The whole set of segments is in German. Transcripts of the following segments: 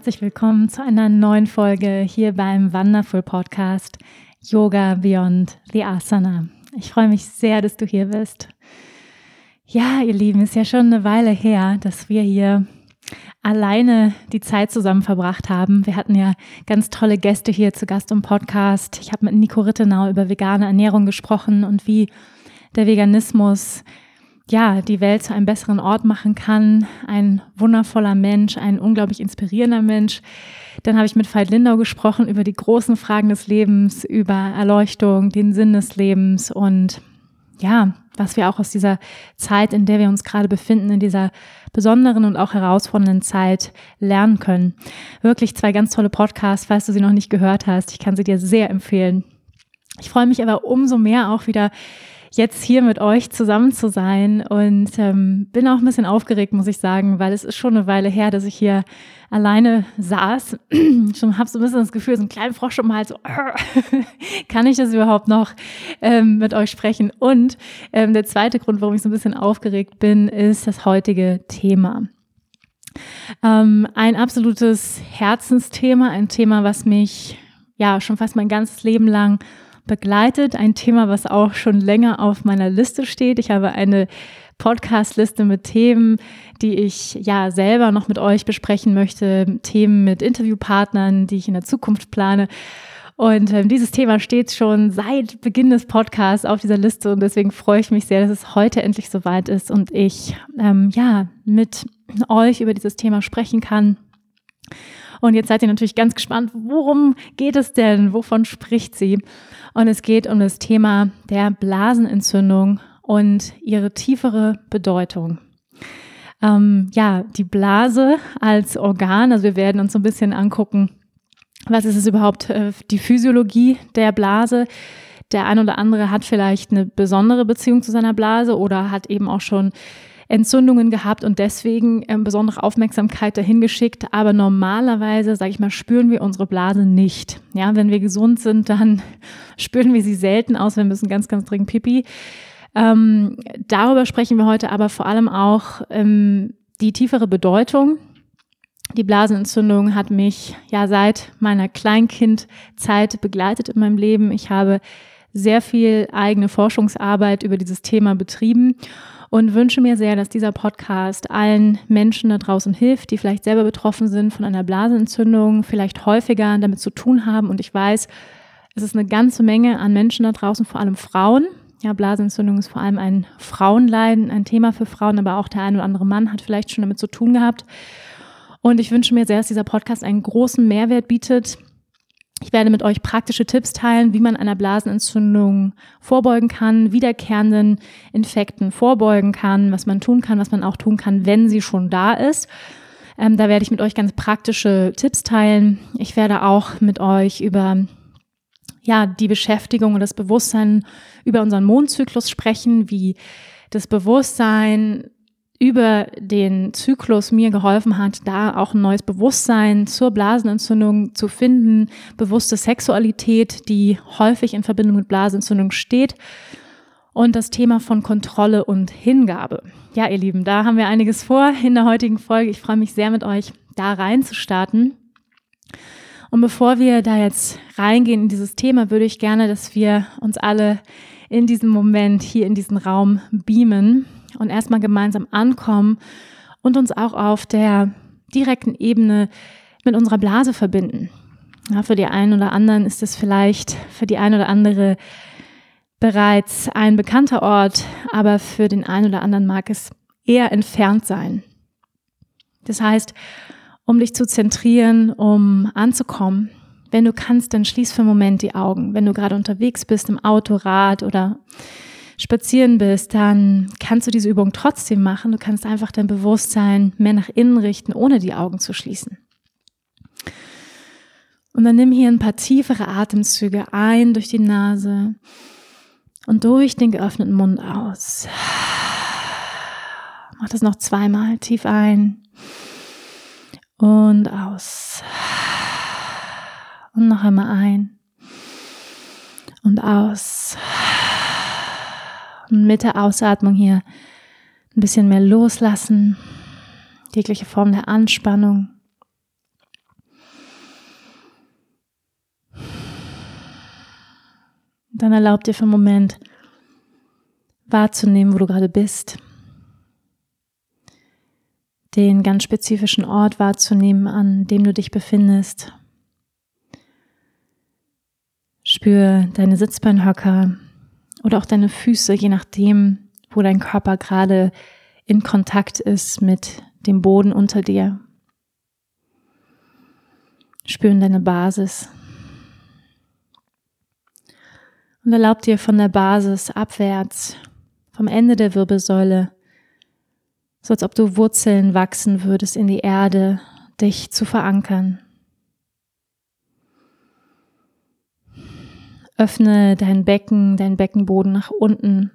Herzlich willkommen zu einer neuen Folge hier beim Wonderful Podcast Yoga Beyond the Asana. Ich freue mich sehr, dass du hier bist. Ja, ihr Lieben, ist ja schon eine Weile her, dass wir hier alleine die Zeit zusammen verbracht haben. Wir hatten ja ganz tolle Gäste hier zu Gast im Podcast. Ich habe mit Nico Rittenau über vegane Ernährung gesprochen und wie der Veganismus ja, die Welt zu einem besseren Ort machen kann. Ein wundervoller Mensch, ein unglaublich inspirierender Mensch. Dann habe ich mit Veit Lindau gesprochen über die großen Fragen des Lebens, über Erleuchtung, den Sinn des Lebens und ja, was wir auch aus dieser Zeit, in der wir uns gerade befinden, in dieser besonderen und auch herausfordernden Zeit lernen können. Wirklich zwei ganz tolle Podcasts, falls du sie noch nicht gehört hast. Ich kann sie dir sehr empfehlen. Ich freue mich aber umso mehr auch wieder jetzt hier mit euch zusammen zu sein und ähm, bin auch ein bisschen aufgeregt, muss ich sagen, weil es ist schon eine Weile her, dass ich hier alleine saß. schon habe so ein bisschen das Gefühl, so ein kleiner Frosch um Hals, so, kann ich das überhaupt noch ähm, mit euch sprechen? Und ähm, der zweite Grund, warum ich so ein bisschen aufgeregt bin, ist das heutige Thema. Ähm, ein absolutes Herzensthema, ein Thema, was mich ja schon fast mein ganzes Leben lang begleitet. Ein Thema, was auch schon länger auf meiner Liste steht. Ich habe eine Podcast-Liste mit Themen, die ich ja selber noch mit euch besprechen möchte. Themen mit Interviewpartnern, die ich in der Zukunft plane. Und ähm, dieses Thema steht schon seit Beginn des Podcasts auf dieser Liste und deswegen freue ich mich sehr, dass es heute endlich soweit ist und ich ähm, ja mit euch über dieses Thema sprechen kann. Und jetzt seid ihr natürlich ganz gespannt, worum geht es denn? Wovon spricht sie? Und es geht um das Thema der Blasenentzündung und ihre tiefere Bedeutung. Ähm, ja, die Blase als Organ, also wir werden uns so ein bisschen angucken, was ist es überhaupt, äh, die Physiologie der Blase. Der ein oder andere hat vielleicht eine besondere Beziehung zu seiner Blase oder hat eben auch schon Entzündungen gehabt und deswegen ähm, besondere Aufmerksamkeit dahin geschickt. Aber normalerweise, sage ich mal, spüren wir unsere Blase nicht. Ja, wenn wir gesund sind, dann spüren wir sie selten aus. Wir müssen ganz, ganz dringend Pipi. Ähm, darüber sprechen wir heute aber vor allem auch ähm, die tiefere Bedeutung. Die Blasenentzündung hat mich ja seit meiner Kleinkindzeit begleitet in meinem Leben. Ich habe sehr viel eigene Forschungsarbeit über dieses Thema betrieben und wünsche mir sehr, dass dieser Podcast allen Menschen da draußen hilft, die vielleicht selber betroffen sind von einer Blasenentzündung, vielleicht häufiger damit zu tun haben. Und ich weiß, es ist eine ganze Menge an Menschen da draußen, vor allem Frauen. Ja, Blasenentzündung ist vor allem ein Frauenleiden, ein Thema für Frauen, aber auch der ein oder andere Mann hat vielleicht schon damit zu tun gehabt. Und ich wünsche mir sehr, dass dieser Podcast einen großen Mehrwert bietet, ich werde mit euch praktische Tipps teilen, wie man einer Blasenentzündung vorbeugen kann, wiederkehrenden Infekten vorbeugen kann, was man tun kann, was man auch tun kann, wenn sie schon da ist. Ähm, da werde ich mit euch ganz praktische Tipps teilen. Ich werde auch mit euch über ja, die Beschäftigung und das Bewusstsein über unseren Mondzyklus sprechen, wie das Bewusstsein über den Zyklus mir geholfen hat, da auch ein neues Bewusstsein zur Blasenentzündung zu finden, bewusste Sexualität, die häufig in Verbindung mit Blasenentzündung steht und das Thema von Kontrolle und Hingabe. Ja, ihr Lieben, da haben wir einiges vor in der heutigen Folge. Ich freue mich sehr mit euch da reinzustarten. Und bevor wir da jetzt reingehen in dieses Thema, würde ich gerne, dass wir uns alle in diesem Moment hier in diesen Raum beamen und erstmal gemeinsam ankommen und uns auch auf der direkten Ebene mit unserer Blase verbinden. Ja, für die einen oder anderen ist es vielleicht für die eine oder andere bereits ein bekannter Ort, aber für den einen oder anderen mag es eher entfernt sein. Das heißt, um dich zu zentrieren, um anzukommen, wenn du kannst, dann schließ für einen Moment die Augen. Wenn du gerade unterwegs bist im Autorad oder spazieren bist, dann kannst du diese Übung trotzdem machen. Du kannst einfach dein Bewusstsein mehr nach innen richten, ohne die Augen zu schließen. Und dann nimm hier ein paar tiefere Atemzüge ein durch die Nase und durch den geöffneten Mund aus. Mach das noch zweimal tief ein und aus. Und noch einmal ein und aus. Und mit der Ausatmung hier ein bisschen mehr loslassen, jegliche Form der Anspannung. Dann erlaub dir für einen Moment wahrzunehmen, wo du gerade bist. Den ganz spezifischen Ort wahrzunehmen, an dem du dich befindest. Spür deine Sitzbeinhöcker oder auch deine Füße, je nachdem, wo dein Körper gerade in Kontakt ist mit dem Boden unter dir. Spüren deine Basis. Und erlaub dir von der Basis abwärts, vom Ende der Wirbelsäule, so als ob du Wurzeln wachsen würdest in die Erde, dich zu verankern. Öffne dein Becken, dein Beckenboden nach unten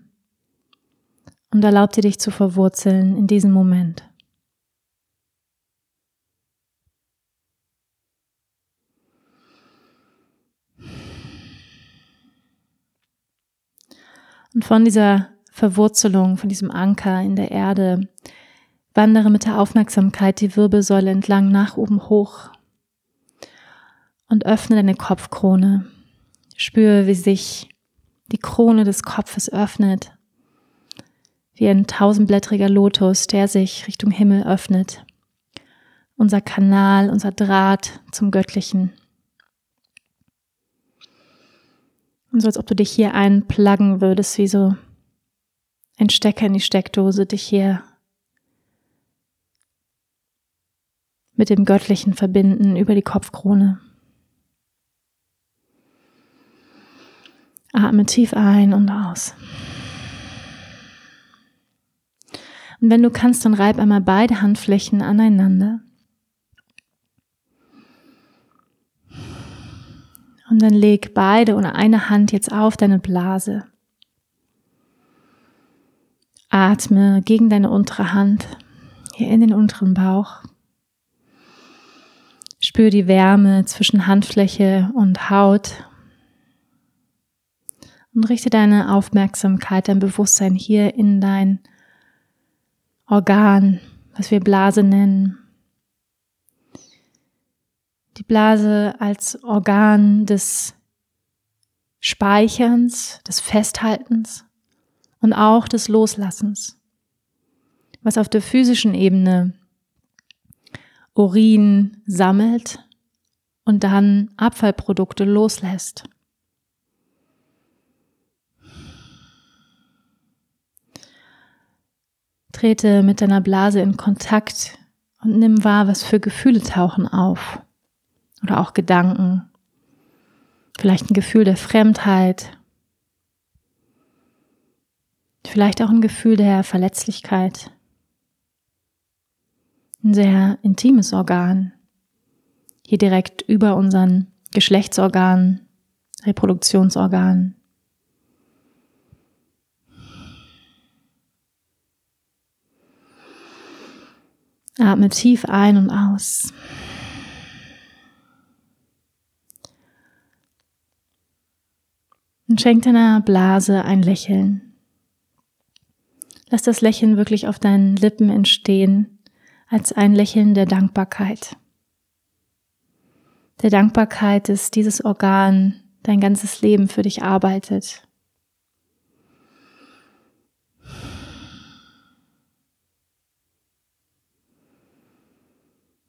und erlaub dir dich zu verwurzeln in diesem Moment. Und von dieser Verwurzelung, von diesem Anker in der Erde, wandere mit der Aufmerksamkeit die Wirbelsäule entlang nach oben hoch und öffne deine Kopfkrone. Spüre, wie sich die Krone des Kopfes öffnet, wie ein tausendblättriger Lotus, der sich Richtung Himmel öffnet. Unser Kanal, unser Draht zum Göttlichen. Und so als ob du dich hier einpluggen würdest, wie so ein Stecker in die Steckdose, dich hier mit dem Göttlichen verbinden über die Kopfkrone. Atme tief ein und aus. Und wenn du kannst, dann reib einmal beide Handflächen aneinander. Und dann leg beide oder eine Hand jetzt auf deine Blase. Atme gegen deine untere Hand, hier in den unteren Bauch. Spür die Wärme zwischen Handfläche und Haut und richte deine Aufmerksamkeit, dein Bewusstsein hier in dein Organ, was wir Blase nennen. Die Blase als Organ des Speicherns, des Festhaltens und auch des Loslassens, was auf der physischen Ebene Urin sammelt und dann Abfallprodukte loslässt. Trete mit deiner Blase in Kontakt und nimm wahr, was für Gefühle tauchen auf. Oder auch Gedanken. Vielleicht ein Gefühl der Fremdheit. Vielleicht auch ein Gefühl der Verletzlichkeit. Ein sehr intimes Organ. Hier direkt über unseren Geschlechtsorganen, Reproduktionsorganen. Atme tief ein und aus. Und schenk deiner Blase ein Lächeln. Lass das Lächeln wirklich auf deinen Lippen entstehen, als ein Lächeln der Dankbarkeit. Der Dankbarkeit, dass dieses Organ dein ganzes Leben für dich arbeitet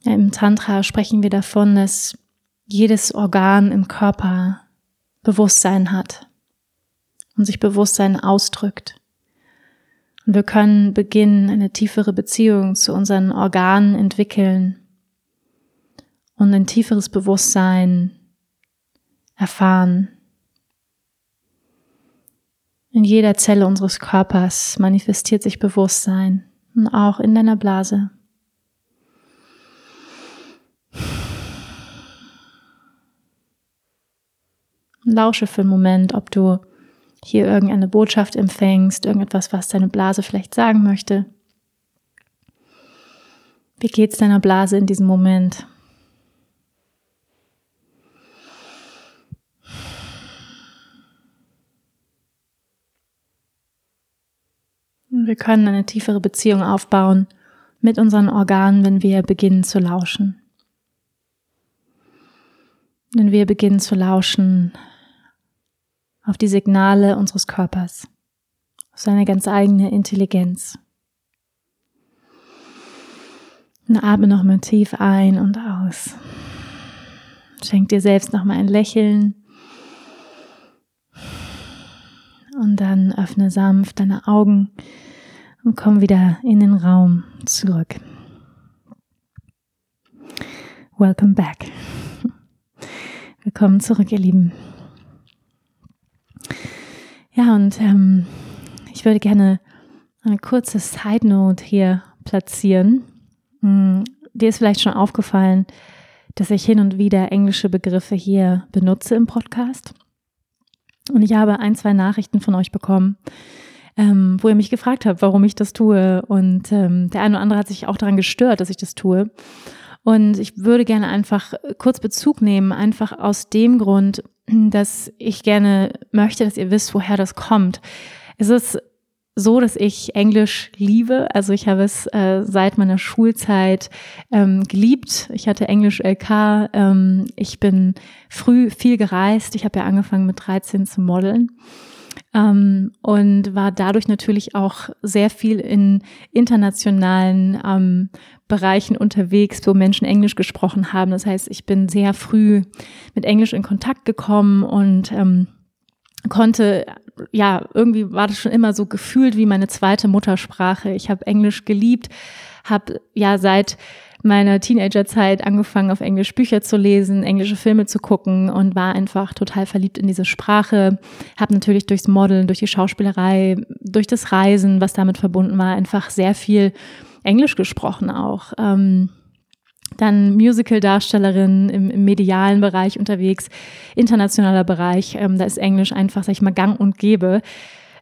Im Tantra sprechen wir davon, dass jedes Organ im Körper Bewusstsein hat und sich Bewusstsein ausdrückt. Und wir können beginnen, eine tiefere Beziehung zu unseren Organen entwickeln und ein tieferes Bewusstsein erfahren. In jeder Zelle unseres Körpers manifestiert sich Bewusstsein und auch in deiner Blase. Lausche für einen Moment, ob du hier irgendeine Botschaft empfängst, irgendetwas, was deine Blase vielleicht sagen möchte. Wie geht's deiner Blase in diesem Moment? Wir können eine tiefere Beziehung aufbauen mit unseren Organen, wenn wir beginnen zu lauschen. Wenn wir beginnen zu lauschen auf die Signale unseres Körpers, auf seine ganz eigene Intelligenz. Und atme nochmal tief ein und aus. Schenk dir selbst nochmal ein Lächeln. Und dann öffne sanft deine Augen und komm wieder in den Raum zurück. Welcome back. Willkommen zurück, ihr Lieben. Ja, und ähm, ich würde gerne eine kurze Side Note hier platzieren. Hm, dir ist vielleicht schon aufgefallen, dass ich hin und wieder englische Begriffe hier benutze im Podcast. Und ich habe ein, zwei Nachrichten von euch bekommen, ähm, wo ihr mich gefragt habt, warum ich das tue. Und ähm, der eine oder andere hat sich auch daran gestört, dass ich das tue. Und ich würde gerne einfach kurz Bezug nehmen, einfach aus dem Grund, dass ich gerne möchte, dass ihr wisst, woher das kommt. Es ist so, dass ich Englisch liebe. Also ich habe es äh, seit meiner Schulzeit ähm, geliebt. Ich hatte Englisch LK. Ähm, ich bin früh viel gereist. Ich habe ja angefangen mit 13 zu modeln. Ähm, und war dadurch natürlich auch sehr viel in internationalen ähm, Bereichen unterwegs, wo Menschen Englisch gesprochen haben. Das heißt, ich bin sehr früh mit Englisch in Kontakt gekommen und ähm, konnte, ja, irgendwie war das schon immer so gefühlt wie meine zweite Muttersprache. Ich habe Englisch geliebt, habe ja seit meiner Teenagerzeit angefangen, auf Englisch Bücher zu lesen, englische Filme zu gucken und war einfach total verliebt in diese Sprache. Habe natürlich durchs Modeln, durch die Schauspielerei, durch das Reisen, was damit verbunden war, einfach sehr viel Englisch gesprochen auch. Ähm, dann Musical-Darstellerin im, im, medialen Bereich unterwegs, internationaler Bereich. Ähm, da ist Englisch einfach, sag ich mal, gang und gäbe.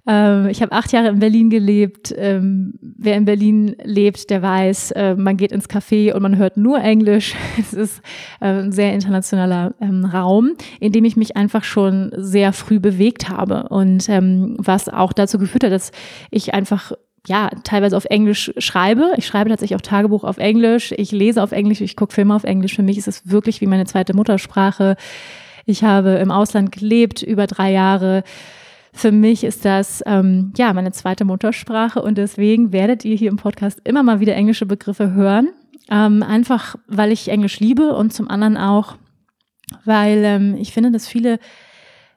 Ähm, ich habe acht Jahre in Berlin gelebt. Ähm, wer in Berlin lebt, der weiß, äh, man geht ins Café und man hört nur Englisch. Es ist äh, ein sehr internationaler ähm, Raum, in dem ich mich einfach schon sehr früh bewegt habe und ähm, was auch dazu geführt hat, dass ich einfach ja, teilweise auf Englisch schreibe. Ich schreibe tatsächlich auch Tagebuch auf Englisch. Ich lese auf Englisch, ich gucke Filme auf Englisch. Für mich ist es wirklich wie meine zweite Muttersprache. Ich habe im Ausland gelebt, über drei Jahre. Für mich ist das ähm, ja meine zweite Muttersprache und deswegen werdet ihr hier im Podcast immer mal wieder englische Begriffe hören. Ähm, einfach, weil ich Englisch liebe und zum anderen auch, weil ähm, ich finde, dass viele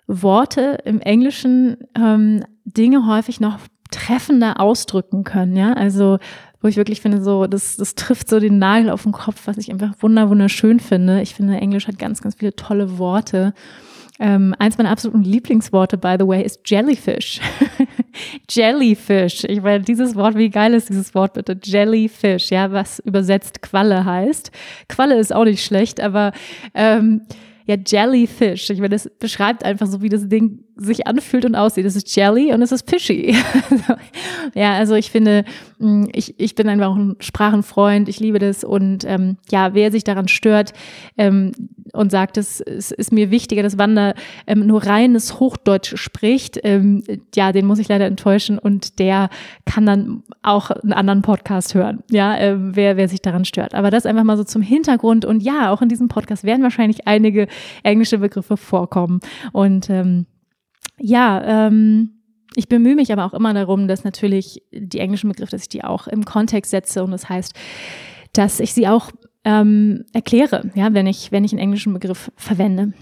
Worte im Englischen ähm, Dinge häufig noch treffender ausdrücken können, ja. Also, wo ich wirklich finde, so, das, das trifft so den Nagel auf den Kopf, was ich einfach wunder, wunderschön finde. Ich finde, Englisch hat ganz, ganz viele tolle Worte. Ähm, eins meiner absoluten Lieblingsworte, by the way, ist Jellyfish. Jellyfish. Ich meine, dieses Wort, wie geil ist dieses Wort bitte? Jellyfish, ja, was übersetzt Qualle heißt. Qualle ist auch nicht schlecht, aber ähm, ja, Jellyfish. Ich meine, das beschreibt einfach so, wie das Ding sich anfühlt und aussieht. Es ist Jelly und es ist Fishy. ja, also ich finde, mm, ich, ich bin einfach auch ein Sprachenfreund. Ich liebe das. Und ähm, ja, wer sich daran stört ähm, und sagt, es, es ist mir wichtiger, dass Wanda ähm, nur reines Hochdeutsch spricht, ähm, ja, den muss ich leider enttäuschen. Und der kann dann auch einen anderen Podcast hören. Ja, äh, wer, wer sich daran stört. Aber das einfach mal so zum Hintergrund. Und ja, auch in diesem Podcast werden wahrscheinlich einige englische Begriffe vorkommen. Und ähm, ja, ähm, ich bemühe mich aber auch immer darum, dass natürlich die englischen Begriffe, dass ich die auch im Kontext setze und das heißt, dass ich sie auch ähm, erkläre, ja, wenn ich, wenn ich einen englischen Begriff verwende.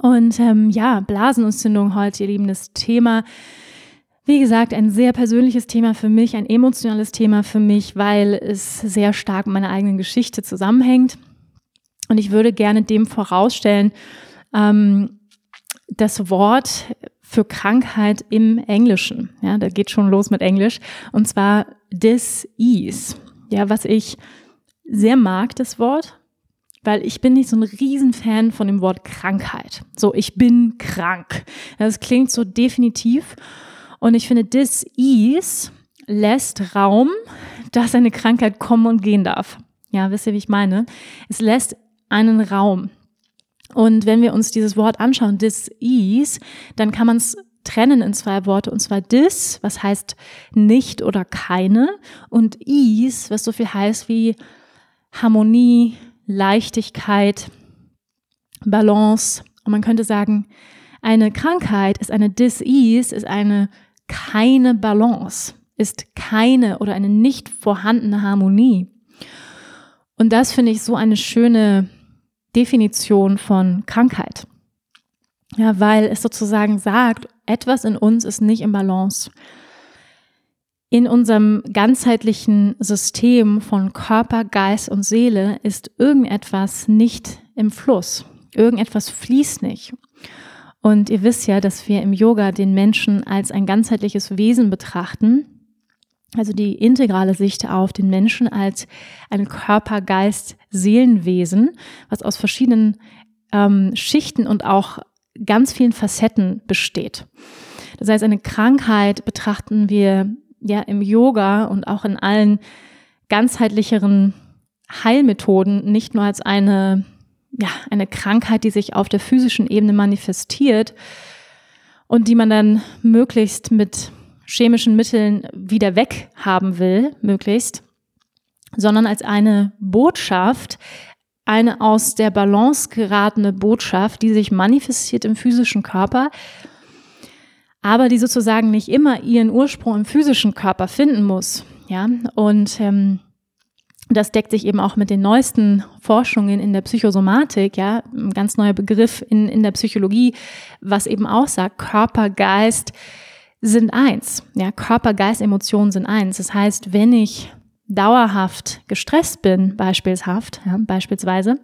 Und ähm, ja, Blasenentzündung heute, ihr Lieben, das Thema. Wie gesagt, ein sehr persönliches Thema für mich, ein emotionales Thema für mich, weil es sehr stark mit meiner eigenen Geschichte zusammenhängt. Und ich würde gerne dem vorausstellen, ähm, das Wort für Krankheit im Englischen. Ja, da geht schon los mit Englisch. Und zwar Disease. Ja, was ich sehr mag, das Wort, weil ich bin nicht so ein Riesenfan von dem Wort Krankheit. So, ich bin krank. Das klingt so definitiv. Und ich finde, Disease lässt Raum, dass eine Krankheit kommen und gehen darf. Ja, wisst ihr, wie ich meine? Es lässt einen Raum. Und wenn wir uns dieses Wort anschauen, Disease, dann kann man es trennen in zwei Worte, und zwar dis, was heißt nicht oder keine, und ease, was so viel heißt wie Harmonie, Leichtigkeit, Balance. Und man könnte sagen, eine Krankheit ist eine Disease, ist eine keine Balance, ist keine oder eine nicht vorhandene Harmonie. Und das finde ich so eine schöne Definition von Krankheit. Ja, weil es sozusagen sagt, etwas in uns ist nicht im Balance in unserem ganzheitlichen System von Körper, Geist und Seele ist irgendetwas nicht im Fluss. Irgendetwas fließt nicht. Und ihr wisst ja, dass wir im Yoga den Menschen als ein ganzheitliches Wesen betrachten. Also die integrale Sicht auf den Menschen als ein Körper, Geist, Seelenwesen, was aus verschiedenen ähm, Schichten und auch ganz vielen Facetten besteht. Das heißt, eine Krankheit betrachten wir ja im Yoga und auch in allen ganzheitlicheren Heilmethoden nicht nur als eine, ja, eine Krankheit, die sich auf der physischen Ebene manifestiert und die man dann möglichst mit chemischen Mitteln wieder weghaben will, möglichst, sondern als eine Botschaft, eine aus der Balance geratene Botschaft, die sich manifestiert im physischen Körper aber die sozusagen nicht immer ihren Ursprung im physischen Körper finden muss. Ja, und ähm, das deckt sich eben auch mit den neuesten Forschungen in der Psychosomatik, ja, ein ganz neuer Begriff in, in der Psychologie, was eben auch sagt, Körper, Geist sind eins. Ja, Körper, Geist, Emotionen sind eins. Das heißt, wenn ich dauerhaft gestresst bin, beispielshaft, ja, beispielsweise,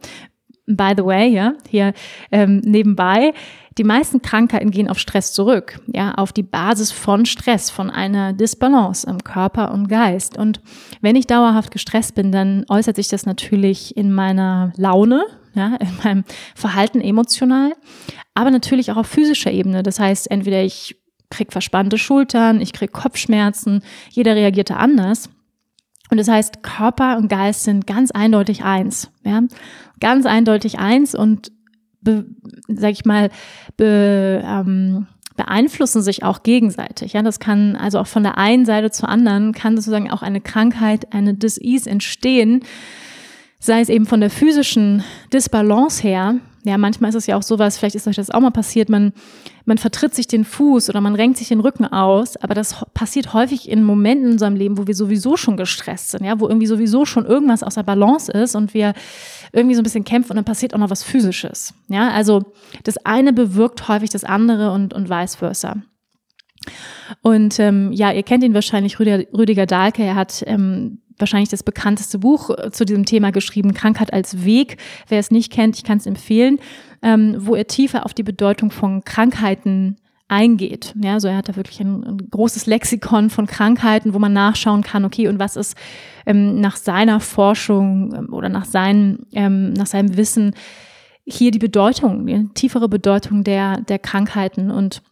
by the way, ja, hier ähm, nebenbei, die meisten Krankheiten gehen auf Stress zurück, ja, auf die Basis von Stress, von einer Disbalance im Körper und Geist. Und wenn ich dauerhaft gestresst bin, dann äußert sich das natürlich in meiner Laune, ja, in meinem Verhalten emotional, aber natürlich auch auf physischer Ebene. Das heißt, entweder ich krieg verspannte Schultern, ich krieg Kopfschmerzen, jeder reagiert da anders. Und das heißt, Körper und Geist sind ganz eindeutig eins, ja, ganz eindeutig eins und be, sag ich mal, be, ähm, beeinflussen sich auch gegenseitig. Ja, das kann also auch von der einen Seite zur anderen kann sozusagen auch eine Krankheit, eine Disease entstehen, sei es eben von der physischen Disbalance her, ja, manchmal ist es ja auch sowas, vielleicht ist euch das auch mal passiert, man, man vertritt sich den Fuß oder man renkt sich den Rücken aus, aber das passiert häufig in Momenten in unserem Leben, wo wir sowieso schon gestresst sind, ja, wo irgendwie sowieso schon irgendwas aus der Balance ist und wir irgendwie so ein bisschen kämpfen und dann passiert auch noch was Physisches. Ja, also das eine bewirkt häufig das andere und, und vice versa. Und ähm, ja, ihr kennt ihn wahrscheinlich, Rüdiger, Rüdiger Dahlke. Er hat ähm, wahrscheinlich das bekannteste Buch äh, zu diesem Thema geschrieben, Krankheit als Weg. Wer es nicht kennt, ich kann es empfehlen, ähm, wo er tiefer auf die Bedeutung von Krankheiten eingeht. Ja, so er hat da wirklich ein, ein, großes Lexikon von Krankheiten, wo man nachschauen kann, okay, und was ist ähm, nach seiner Forschung ähm, oder nach, seinen, ähm, nach seinem Wissen hier die Bedeutung, die tiefere Bedeutung der, der Krankheiten und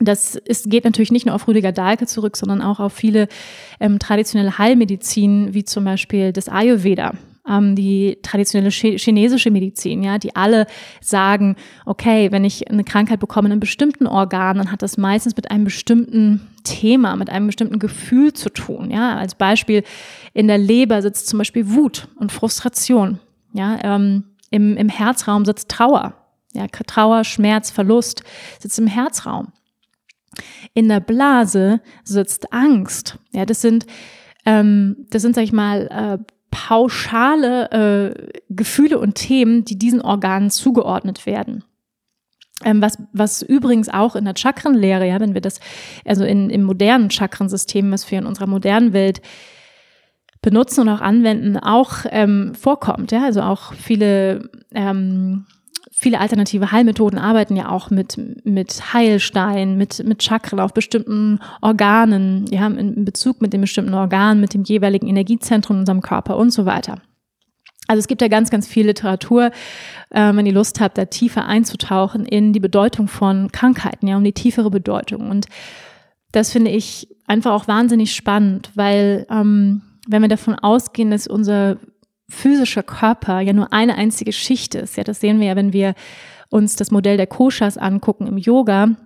das ist, geht natürlich nicht nur auf Rüdiger Dahlke zurück, sondern auch auf viele ähm, traditionelle Heilmedizin, wie zum Beispiel das Ayurveda, ähm, die traditionelle chinesische Medizin, ja, die alle sagen, okay, wenn ich eine Krankheit bekomme in einem bestimmten Organ, dann hat das meistens mit einem bestimmten Thema, mit einem bestimmten Gefühl zu tun. Ja, als Beispiel in der Leber sitzt zum Beispiel Wut und Frustration. Ja, ähm, im, im Herzraum sitzt Trauer. Ja, Trauer, Schmerz, Verlust sitzt im Herzraum. In der Blase sitzt Angst. Ja, das sind, ähm, das sind, sag ich mal, äh, pauschale äh, Gefühle und Themen, die diesen Organen zugeordnet werden. Ähm, was, was übrigens auch in der Chakrenlehre, ja, wenn wir das, also in, im modernen Chakrensystem, was wir in unserer modernen Welt benutzen und auch anwenden, auch ähm, vorkommt. Ja? Also auch viele ähm, viele alternative Heilmethoden arbeiten ja auch mit, mit Heilstein, mit, mit Chakren auf bestimmten Organen, ja, in Bezug mit den bestimmten Organen, mit dem jeweiligen Energiezentrum in unserem Körper und so weiter. Also es gibt ja ganz, ganz viel Literatur, äh, wenn ihr Lust habt, da tiefer einzutauchen in die Bedeutung von Krankheiten, ja, um die tiefere Bedeutung. Und das finde ich einfach auch wahnsinnig spannend, weil ähm, wenn wir davon ausgehen, dass unser physischer Körper ja nur eine einzige Schicht ist, ja, das sehen wir ja, wenn wir uns das Modell der Koshas angucken im Yoga.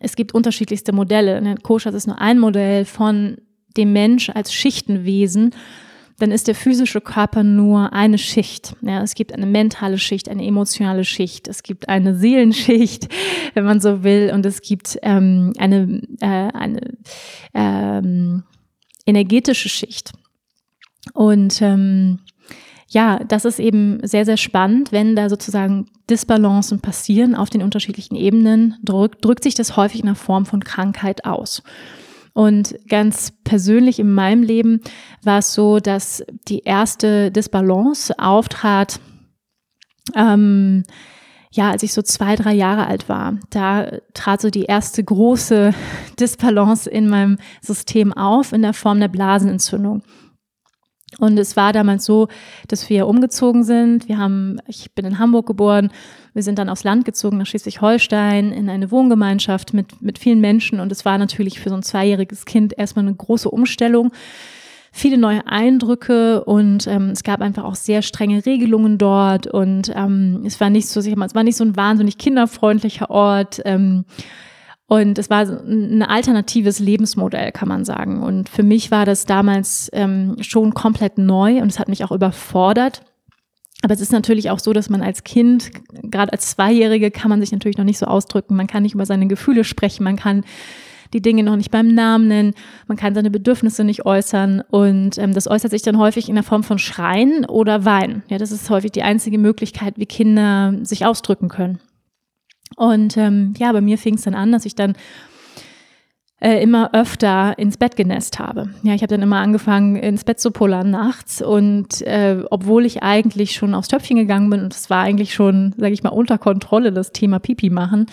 Es gibt unterschiedlichste Modelle. Ne? Koshas ist nur ein Modell von dem Mensch als Schichtenwesen dann ist der physische Körper nur eine Schicht. Ja, es gibt eine mentale Schicht, eine emotionale Schicht, es gibt eine Seelenschicht, wenn man so will, und es gibt ähm, eine, äh, eine ähm, energetische Schicht. Und ähm, ja, das ist eben sehr, sehr spannend, wenn da sozusagen Disbalancen passieren auf den unterschiedlichen Ebenen, drückt, drückt sich das häufig in der Form von Krankheit aus. Und ganz persönlich in meinem Leben war es so, dass die erste Disbalance auftrat, ähm, ja, als ich so zwei, drei Jahre alt war. Da trat so die erste große Disbalance in meinem System auf in der Form der Blasenentzündung. Und es war damals so, dass wir umgezogen sind. Wir haben, ich bin in Hamburg geboren. Wir sind dann aufs Land gezogen nach Schleswig-Holstein in eine Wohngemeinschaft mit, mit vielen Menschen. Und es war natürlich für so ein zweijähriges Kind erstmal eine große Umstellung. Viele neue Eindrücke und ähm, es gab einfach auch sehr strenge Regelungen dort und ähm, es war nicht so, es war nicht so ein wahnsinnig kinderfreundlicher Ort. Ähm, und es war ein alternatives Lebensmodell, kann man sagen. Und für mich war das damals ähm, schon komplett neu und es hat mich auch überfordert. Aber es ist natürlich auch so, dass man als Kind, gerade als Zweijährige, kann man sich natürlich noch nicht so ausdrücken. Man kann nicht über seine Gefühle sprechen. Man kann die Dinge noch nicht beim Namen nennen. Man kann seine Bedürfnisse nicht äußern. Und ähm, das äußert sich dann häufig in der Form von Schreien oder Weinen. Ja, das ist häufig die einzige Möglichkeit, wie Kinder sich ausdrücken können. Und ähm, ja, bei mir fing es dann an, dass ich dann äh, immer öfter ins Bett genässt habe. Ja, ich habe dann immer angefangen, ins Bett zu pullern nachts und äh, obwohl ich eigentlich schon aufs Töpfchen gegangen bin und es war eigentlich schon, sage ich mal, unter Kontrolle das Thema Pipi machen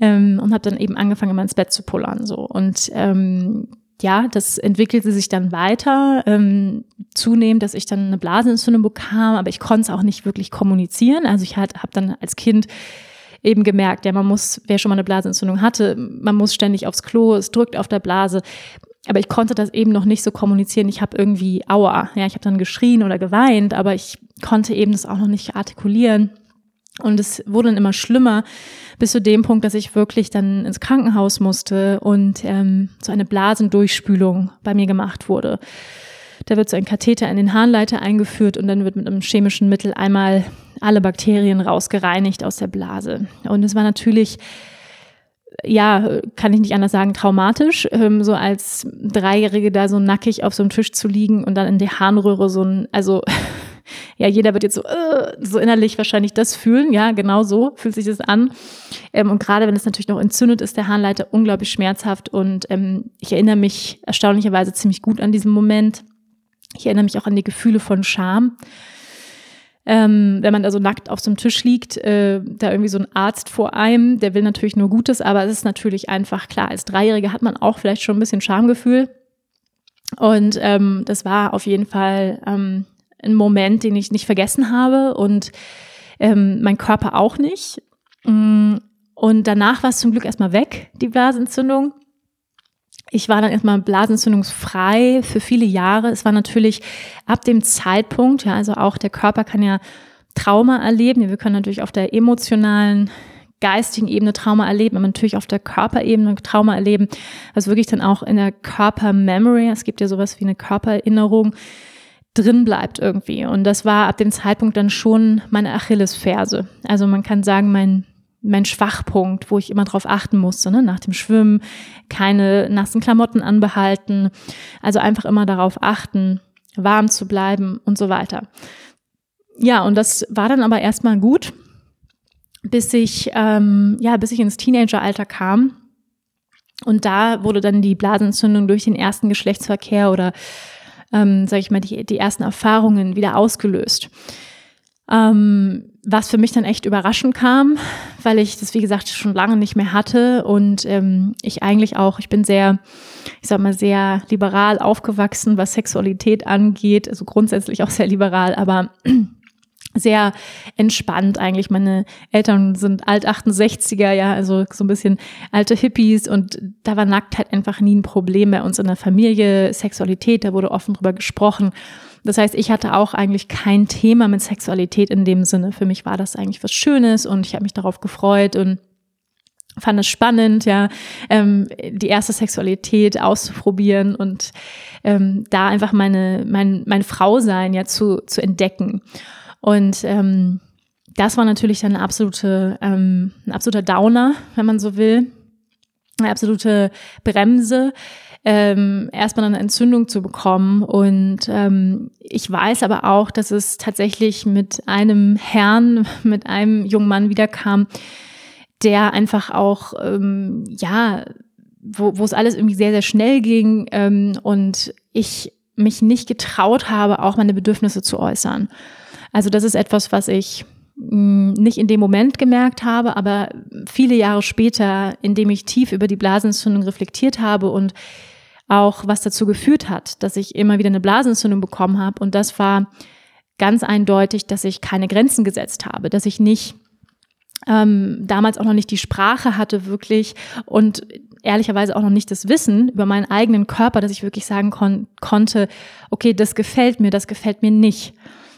ähm, und habe dann eben angefangen, immer ins Bett zu pullern so und ähm, ja, das entwickelte sich dann weiter, ähm, zunehmend, dass ich dann eine Blasenentzündung bekam, aber ich konnte es auch nicht wirklich kommunizieren. Also ich halt, habe dann als Kind eben gemerkt, ja, man muss, wer schon mal eine Blasenentzündung hatte, man muss ständig aufs Klo, es drückt auf der Blase. Aber ich konnte das eben noch nicht so kommunizieren. Ich habe irgendwie Aua. Ja, ich habe dann geschrien oder geweint, aber ich konnte eben das auch noch nicht artikulieren. Und es wurde dann immer schlimmer, bis zu dem Punkt, dass ich wirklich dann ins Krankenhaus musste und ähm, so eine Blasendurchspülung bei mir gemacht wurde. Da wird so ein Katheter in den Harnleiter eingeführt und dann wird mit einem chemischen Mittel einmal alle Bakterien rausgereinigt aus der Blase. Und es war natürlich ja, kann ich nicht anders sagen, traumatisch, ähm, so als Dreijährige da so nackig auf so einem Tisch zu liegen und dann in die Harnröhre so ein, also ja, jeder wird jetzt so, äh, so innerlich wahrscheinlich das fühlen, ja, genau so fühlt sich das an. Ähm, und gerade wenn es natürlich noch entzündet ist, der Harnleiter unglaublich schmerzhaft und ähm, ich erinnere mich erstaunlicherweise ziemlich gut an diesen Moment. Ich erinnere mich auch an die Gefühle von Scham ähm, wenn man da so nackt auf so einem Tisch liegt, äh, da irgendwie so ein Arzt vor einem, der will natürlich nur Gutes, aber es ist natürlich einfach klar, als Dreijährige hat man auch vielleicht schon ein bisschen Schamgefühl. Und ähm, das war auf jeden Fall ähm, ein Moment, den ich nicht vergessen habe und ähm, mein Körper auch nicht. Mm, und danach war es zum Glück erstmal weg, die Blasenentzündung. Ich war dann erstmal blasenentzündungsfrei für viele Jahre. Es war natürlich ab dem Zeitpunkt, ja, also auch der Körper kann ja Trauma erleben. Wir können natürlich auf der emotionalen, geistigen Ebene Trauma erleben, aber natürlich auf der Körperebene Trauma erleben. Also wirklich dann auch in der Körpermemory. Es gibt ja sowas wie eine Körpererinnerung drin bleibt irgendwie. Und das war ab dem Zeitpunkt dann schon meine Achillesferse. Also man kann sagen, mein mein Schwachpunkt, wo ich immer drauf achten musste, ne? nach dem Schwimmen, keine nassen Klamotten anbehalten, also einfach immer darauf achten, warm zu bleiben und so weiter. Ja, und das war dann aber erstmal gut, bis ich, ähm, ja, bis ich ins Teenageralter kam. Und da wurde dann die Blasenentzündung durch den ersten Geschlechtsverkehr oder, ähm, sage ich mal, die, die ersten Erfahrungen wieder ausgelöst. Ähm, was für mich dann echt überraschend kam, weil ich das, wie gesagt, schon lange nicht mehr hatte und ähm, ich eigentlich auch, ich bin sehr, ich sag mal, sehr liberal aufgewachsen, was Sexualität angeht, also grundsätzlich auch sehr liberal, aber sehr entspannt eigentlich. Meine Eltern sind alt 68er, ja, also so ein bisschen alte Hippies und da war Nacktheit einfach nie ein Problem bei uns in der Familie. Sexualität, da wurde offen drüber gesprochen. Das heißt, ich hatte auch eigentlich kein Thema mit Sexualität in dem Sinne. Für mich war das eigentlich was Schönes und ich habe mich darauf gefreut und fand es spannend, ja, ähm, die erste Sexualität auszuprobieren und ähm, da einfach meine, mein, mein Frausein ja zu, zu entdecken. Und ähm, das war natürlich dann eine absolute, ähm, ein absoluter Downer, wenn man so will, eine absolute Bremse ähm, erstmal eine Entzündung zu bekommen. Und ähm, ich weiß aber auch, dass es tatsächlich mit einem Herrn, mit einem jungen Mann wiederkam, der einfach auch, ähm, ja, wo, wo es alles irgendwie sehr, sehr schnell ging ähm, und ich mich nicht getraut habe, auch meine Bedürfnisse zu äußern. Also das ist etwas, was ich mm, nicht in dem Moment gemerkt habe, aber viele Jahre später, indem ich tief über die Blasenentzündung reflektiert habe und auch was dazu geführt hat, dass ich immer wieder eine Blasenentzündung bekommen habe. Und das war ganz eindeutig, dass ich keine Grenzen gesetzt habe, dass ich nicht ähm, damals auch noch nicht die Sprache hatte wirklich und ehrlicherweise auch noch nicht das Wissen über meinen eigenen Körper, dass ich wirklich sagen kon konnte, okay, das gefällt mir, das gefällt mir nicht.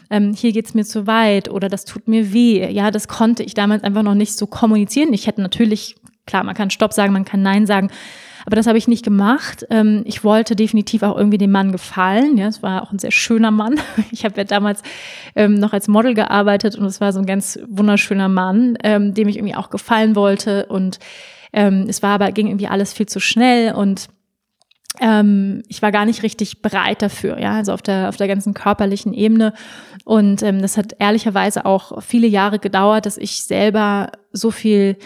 Ähm, hier geht's mir zu weit oder das tut mir weh. Ja, das konnte ich damals einfach noch nicht so kommunizieren. Ich hätte natürlich, klar, man kann Stopp sagen, man kann Nein sagen, aber das habe ich nicht gemacht. Ähm, ich wollte definitiv auch irgendwie dem Mann gefallen. Ja, es war auch ein sehr schöner Mann. Ich habe ja damals ähm, noch als Model gearbeitet und es war so ein ganz wunderschöner Mann, ähm, dem ich irgendwie auch gefallen wollte. Und ähm, es war aber, ging irgendwie alles viel zu schnell und ähm, ich war gar nicht richtig bereit dafür, ja, also auf der, auf der ganzen körperlichen Ebene. Und ähm, das hat ehrlicherweise auch viele Jahre gedauert, dass ich selber so viel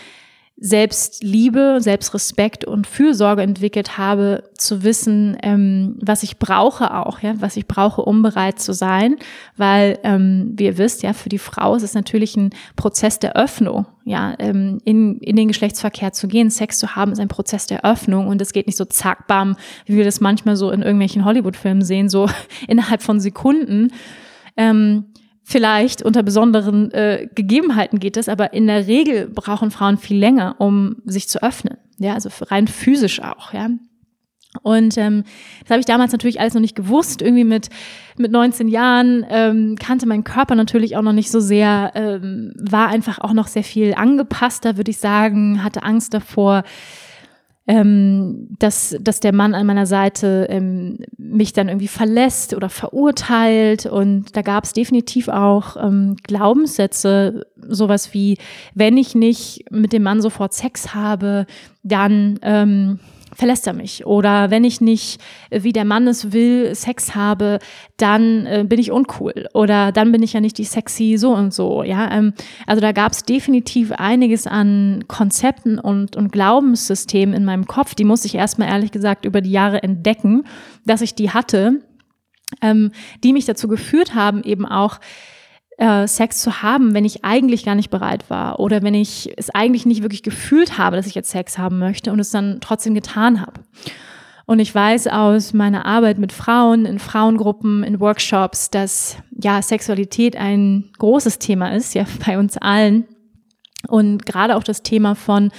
Selbstliebe, Selbstrespekt und Fürsorge entwickelt habe, zu wissen, ähm, was ich brauche auch, ja, was ich brauche, um bereit zu sein, weil, ähm, wie ihr wisst, ja, für die Frau ist es natürlich ein Prozess der Öffnung, ja, ähm, in, in den Geschlechtsverkehr zu gehen, Sex zu haben, ist ein Prozess der Öffnung und es geht nicht so zack, bam, wie wir das manchmal so in irgendwelchen Hollywood-Filmen sehen, so innerhalb von Sekunden. Ähm, Vielleicht unter besonderen äh, Gegebenheiten geht es, aber in der Regel brauchen Frauen viel länger, um sich zu öffnen. Ja, also rein physisch auch, ja. Und ähm, das habe ich damals natürlich alles noch nicht gewusst. Irgendwie mit, mit 19 Jahren ähm, kannte mein Körper natürlich auch noch nicht so sehr, ähm, war einfach auch noch sehr viel angepasster, würde ich sagen, hatte Angst davor, ähm, dass, dass der Mann an meiner Seite ähm, mich dann irgendwie verlässt oder verurteilt. Und da gab es definitiv auch ähm, Glaubenssätze, sowas wie, wenn ich nicht mit dem Mann sofort Sex habe, dann ähm, verlässt er mich. Oder wenn ich nicht, äh, wie der Mann es will, Sex habe, dann äh, bin ich uncool. Oder dann bin ich ja nicht die sexy so und so. Ja, ähm, also da gab es definitiv einiges an Konzepten und, und Glaubenssystemen in meinem Kopf. Die muss ich erstmal ehrlich gesagt über die Jahre entdecken, dass ich die hatte, ähm, die mich dazu geführt haben, eben auch äh, Sex zu haben, wenn ich eigentlich gar nicht bereit war oder wenn ich es eigentlich nicht wirklich gefühlt habe, dass ich jetzt Sex haben möchte und es dann trotzdem getan habe. Und ich weiß aus meiner Arbeit mit Frauen, in Frauengruppen, in Workshops, dass ja Sexualität ein großes Thema ist, ja bei uns allen. Und gerade auch das Thema von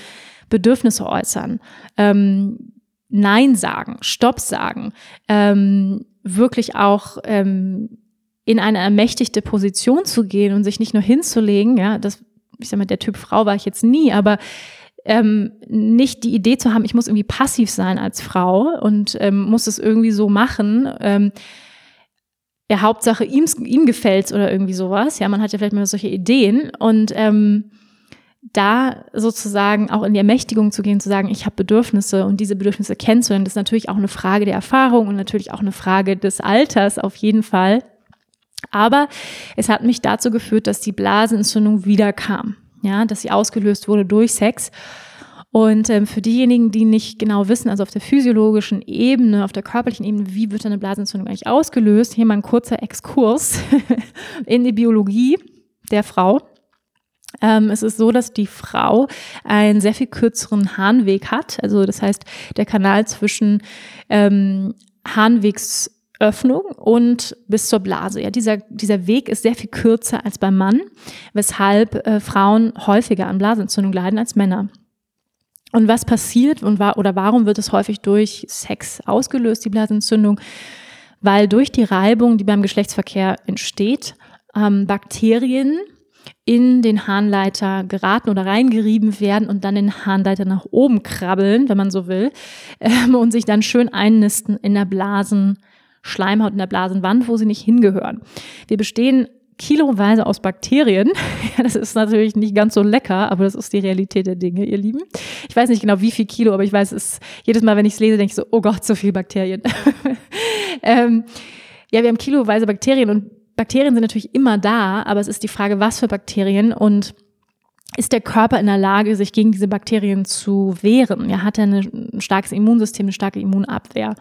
Bedürfnisse äußern, ähm, Nein sagen, Stopp sagen, ähm, wirklich auch ähm, in eine ermächtigte Position zu gehen und sich nicht nur hinzulegen, ja, das, ich sag mal, der Typ Frau war ich jetzt nie, aber ähm, nicht die Idee zu haben, ich muss irgendwie passiv sein als Frau und ähm, muss es irgendwie so machen. Ähm, ja, Hauptsache ihm, ihm gefällt's oder irgendwie sowas. Ja, man hat ja vielleicht mal solche Ideen und ähm, da sozusagen auch in die Ermächtigung zu gehen, zu sagen, ich habe Bedürfnisse und diese Bedürfnisse kennenzulernen, das ist natürlich auch eine Frage der Erfahrung und natürlich auch eine Frage des Alters auf jeden Fall. Aber es hat mich dazu geführt, dass die Blasenentzündung wieder kam. Ja, dass sie ausgelöst wurde durch Sex. Und ähm, für diejenigen, die nicht genau wissen, also auf der physiologischen Ebene, auf der körperlichen Ebene, wie wird eine Blasenentzündung eigentlich ausgelöst? Hier mal ein kurzer Exkurs in die Biologie. der Frau. Ähm, es ist so, dass die Frau einen sehr viel kürzeren Harnweg hat. Also das heißt, der Kanal zwischen ähm, Harnwegsöffnung und bis zur Blase. Ja, dieser, dieser Weg ist sehr viel kürzer als beim Mann, weshalb äh, Frauen häufiger an Blasenentzündung leiden als Männer. Und was passiert und war, oder warum wird es häufig durch Sex ausgelöst, die Blasenentzündung? Weil durch die Reibung, die beim Geschlechtsverkehr entsteht, ähm, Bakterien in den Harnleiter geraten oder reingerieben werden und dann den Harnleiter nach oben krabbeln, wenn man so will, ähm, und sich dann schön einnisten in der Blasenschleimhaut, in der Blasenwand, wo sie nicht hingehören. Wir bestehen kiloweise aus Bakterien. das ist natürlich nicht ganz so lecker, aber das ist die Realität der Dinge, ihr Lieben. Ich weiß nicht genau, wie viel Kilo, aber ich weiß, es ist, jedes Mal, wenn ich es lese, denke ich so, oh Gott, so viel Bakterien. ähm, ja, wir haben kiloweise Bakterien und Bakterien sind natürlich immer da, aber es ist die Frage, was für Bakterien und ist der Körper in der Lage, sich gegen diese Bakterien zu wehren? Ja, hat er ein starkes Immunsystem, eine starke Immunabwehr?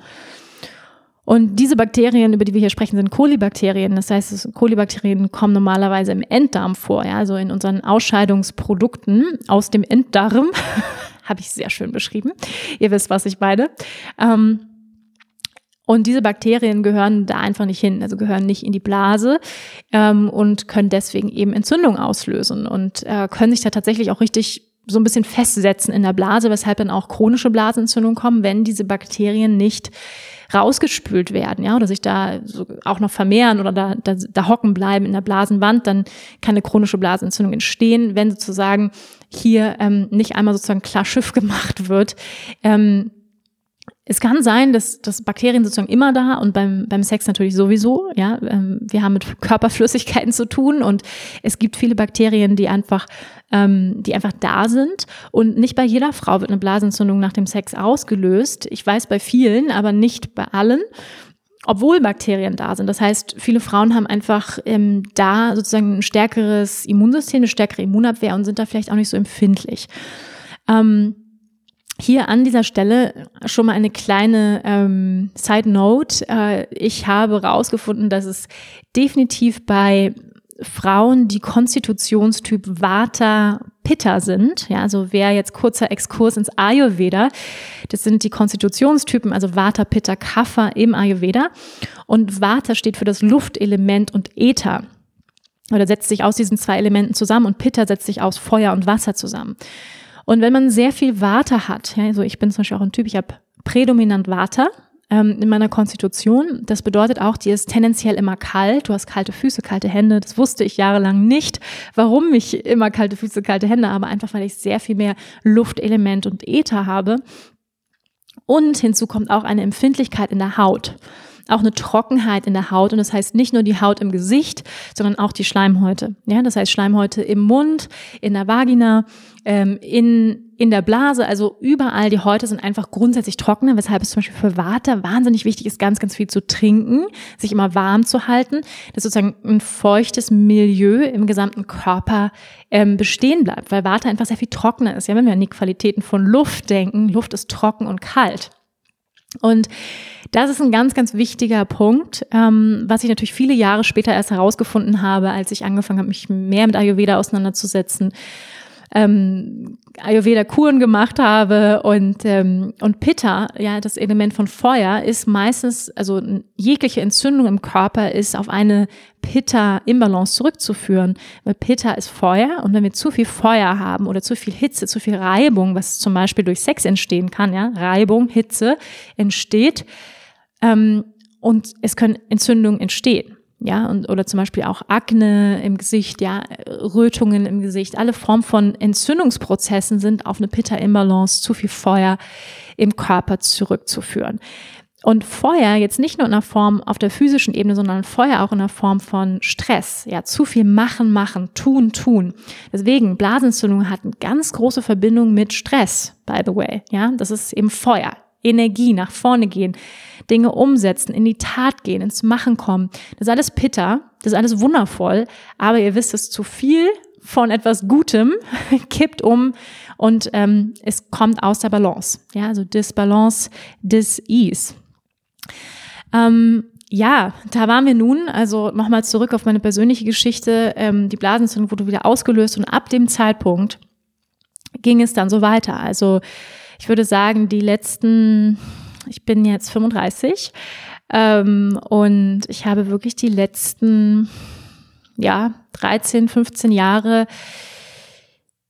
Und diese Bakterien, über die wir hier sprechen, sind Kolibakterien. Das heißt, Kolibakterien kommen normalerweise im Enddarm vor, ja, also in unseren Ausscheidungsprodukten aus dem Enddarm. Habe ich sehr schön beschrieben. Ihr wisst, was ich meine. Ähm, und diese Bakterien gehören da einfach nicht hin, also gehören nicht in die Blase ähm, und können deswegen eben Entzündung auslösen und äh, können sich da tatsächlich auch richtig so ein bisschen festsetzen in der Blase, weshalb dann auch chronische Blasenentzündungen kommen, wenn diese Bakterien nicht rausgespült werden, ja, oder sich da so auch noch vermehren oder da, da, da hocken bleiben in der Blasenwand, dann kann eine chronische Blasenentzündung entstehen, wenn sozusagen hier ähm, nicht einmal sozusagen klar Schiff gemacht wird. Ähm, es kann sein, dass, dass Bakterien sozusagen immer da und beim, beim Sex natürlich sowieso. Ja, ähm, wir haben mit Körperflüssigkeiten zu tun und es gibt viele Bakterien, die einfach, ähm, die einfach da sind. Und nicht bei jeder Frau wird eine Blasenentzündung nach dem Sex ausgelöst. Ich weiß bei vielen, aber nicht bei allen. Obwohl Bakterien da sind. Das heißt, viele Frauen haben einfach ähm, da sozusagen ein stärkeres Immunsystem, eine stärkere Immunabwehr und sind da vielleicht auch nicht so empfindlich. Ähm, hier an dieser Stelle schon mal eine kleine ähm, Side Note. Äh, ich habe herausgefunden, dass es definitiv bei Frauen, die Konstitutionstyp Vata Pitta sind, ja, also wer jetzt kurzer Exkurs ins Ayurveda, das sind die Konstitutionstypen, also Vata, Pitta, Kapha im Ayurveda und Vata steht für das Luftelement und Äther oder setzt sich aus diesen zwei Elementen zusammen und Pitta setzt sich aus Feuer und Wasser zusammen. Und wenn man sehr viel Water hat, ja, also ich bin zum Beispiel auch ein Typ, ich habe prädominant Water ähm, in meiner Konstitution. Das bedeutet auch, die ist tendenziell immer kalt. Du hast kalte Füße, kalte Hände. Das wusste ich jahrelang nicht, warum ich immer kalte Füße, kalte Hände habe, einfach weil ich sehr viel mehr Luftelement und Äther habe. Und hinzu kommt auch eine Empfindlichkeit in der Haut auch eine Trockenheit in der Haut und das heißt nicht nur die Haut im Gesicht, sondern auch die Schleimhäute. Ja, das heißt Schleimhäute im Mund, in der Vagina, ähm, in in der Blase, also überall die Häute sind einfach grundsätzlich trockener, weshalb es zum Beispiel für Water wahnsinnig wichtig ist, ganz, ganz viel zu trinken, sich immer warm zu halten, dass sozusagen ein feuchtes Milieu im gesamten Körper ähm, bestehen bleibt, weil Water einfach sehr viel trockener ist. Ja, wenn wir an die Qualitäten von Luft denken, Luft ist trocken und kalt. Und das ist ein ganz, ganz wichtiger Punkt, ähm, was ich natürlich viele Jahre später erst herausgefunden habe, als ich angefangen habe, mich mehr mit Ayurveda auseinanderzusetzen ähm, Ayurveda-Kuren gemacht habe und, ähm, und Pitta, ja, das Element von Feuer, ist meistens, also jegliche Entzündung im Körper ist auf eine Pitta-Imbalance zurückzuführen, weil Pitta ist Feuer und wenn wir zu viel Feuer haben oder zu viel Hitze, zu viel Reibung, was zum Beispiel durch Sex entstehen kann, ja, Reibung, Hitze entsteht ähm, und es können Entzündungen entstehen ja, und, oder zum Beispiel auch Akne im Gesicht, ja, Rötungen im Gesicht, alle Formen von Entzündungsprozessen sind auf eine Pitta-Imbalance, zu viel Feuer im Körper zurückzuführen. Und Feuer jetzt nicht nur in der Form auf der physischen Ebene, sondern Feuer auch in der Form von Stress. Ja, zu viel machen, machen, tun, tun. Deswegen, Blasenentzündung hat eine ganz große Verbindung mit Stress, by the way. Ja, das ist eben Feuer. Energie, nach vorne gehen, Dinge umsetzen, in die Tat gehen, ins Machen kommen. Das ist alles Pitter, das ist alles wundervoll, aber ihr wisst es, zu viel von etwas Gutem kippt um und ähm, es kommt aus der Balance. Ja, also Disbalance, Dis-Ease. Ähm, ja, da waren wir nun, also nochmal zurück auf meine persönliche Geschichte, ähm, die Blasenentzündung wurde wieder ausgelöst und ab dem Zeitpunkt ging es dann so weiter. Also ich würde sagen, die letzten, ich bin jetzt 35 ähm, und ich habe wirklich die letzten, ja, 13, 15 Jahre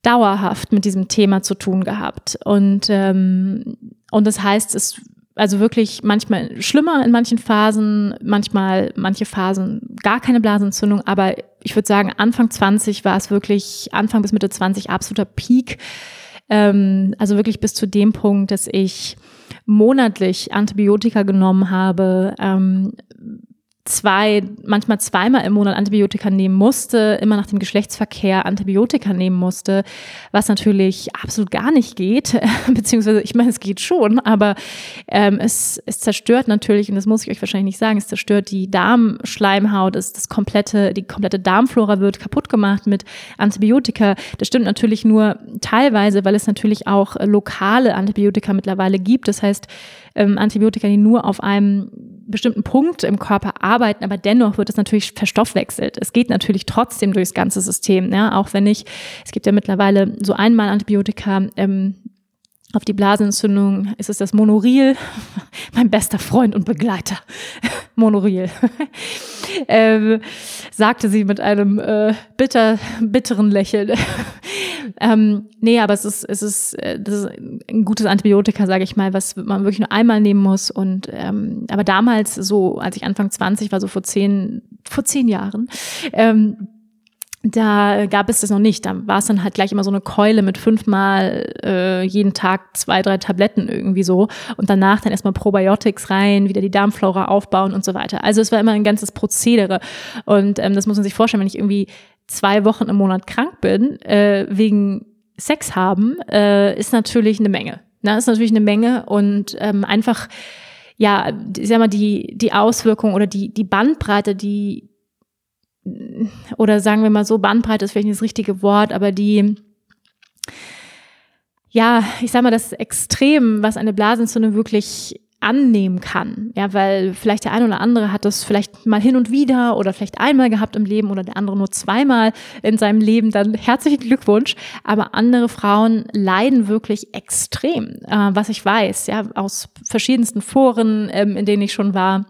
dauerhaft mit diesem Thema zu tun gehabt. Und, ähm, und das heißt, es also wirklich manchmal schlimmer in manchen Phasen, manchmal manche Phasen gar keine Blasenentzündung, aber ich würde sagen, Anfang 20 war es wirklich, Anfang bis Mitte 20 absoluter Peak. Ähm, also wirklich bis zu dem Punkt, dass ich monatlich Antibiotika genommen habe, ähm, zwei, manchmal zweimal im Monat Antibiotika nehmen musste, immer nach dem Geschlechtsverkehr Antibiotika nehmen musste, was natürlich absolut gar nicht geht, beziehungsweise ich meine, es geht schon, aber ähm, es, es zerstört natürlich, und das muss ich euch wahrscheinlich nicht sagen, es zerstört die Darmschleimhaut, es, das komplette, die komplette Darmflora wird kaputt gemacht mit Antibiotika. Das stimmt natürlich nur teilweise, weil es natürlich auch lokale Antibiotika mittlerweile gibt. Das heißt, ähm, Antibiotika, die nur auf einem bestimmten Punkt im Körper arbeiten, aber dennoch wird es natürlich verstoffwechselt. Es geht natürlich trotzdem durchs ganze System, ja, auch wenn ich, es gibt ja mittlerweile so einmal Antibiotika, ähm, auf die Blasenentzündung ist es das Monoril, mein bester Freund und Begleiter, Monoril, ähm, sagte sie mit einem äh, bitter, bitteren Lächeln. ähm, nee, aber es ist, es ist, äh, das ist ein gutes Antibiotika, sage ich mal, was man wirklich nur einmal nehmen muss. Und ähm, aber damals, so als ich Anfang 20 war, so vor zehn, vor zehn Jahren, ähm, da gab es das noch nicht. Da war es dann halt gleich immer so eine Keule mit fünfmal äh, jeden Tag zwei, drei Tabletten irgendwie so. Und danach dann erstmal Probiotics rein, wieder die Darmflora aufbauen und so weiter. Also es war immer ein ganzes Prozedere. Und ähm, das muss man sich vorstellen, wenn ich irgendwie zwei Wochen im Monat krank bin, äh, wegen Sex haben, äh, ist natürlich eine Menge. Na, ist natürlich eine Menge und ähm, einfach, ja, ich sag mal, die, die Auswirkung oder die, die Bandbreite, die oder sagen wir mal so, Bandbreite ist vielleicht nicht das richtige Wort, aber die, ja, ich sag mal, das Extrem, was eine Blasenentzündung wirklich annehmen kann. Ja, weil vielleicht der eine oder andere hat das vielleicht mal hin und wieder oder vielleicht einmal gehabt im Leben oder der andere nur zweimal in seinem Leben, dann herzlichen Glückwunsch. Aber andere Frauen leiden wirklich extrem, äh, was ich weiß, ja, aus verschiedensten Foren, ähm, in denen ich schon war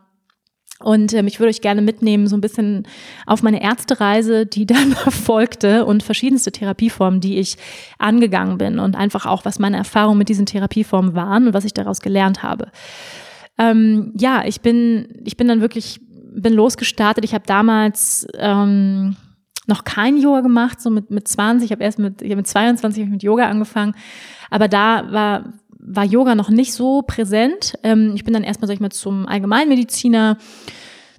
und ähm, ich würde euch gerne mitnehmen, so ein bisschen auf meine Ärztereise, die dann folgte und verschiedenste Therapieformen, die ich angegangen bin und einfach auch, was meine Erfahrungen mit diesen Therapieformen waren und was ich daraus gelernt habe. Ähm, ja, ich bin, ich bin dann wirklich, bin losgestartet. Ich habe damals ähm, noch kein Yoga gemacht, so mit, mit 20. Ich habe erst mit, ich hab mit 22 mit Yoga angefangen. Aber da war war Yoga noch nicht so präsent. Ähm, ich bin dann erstmal, sag ich mal, zum Allgemeinmediziner,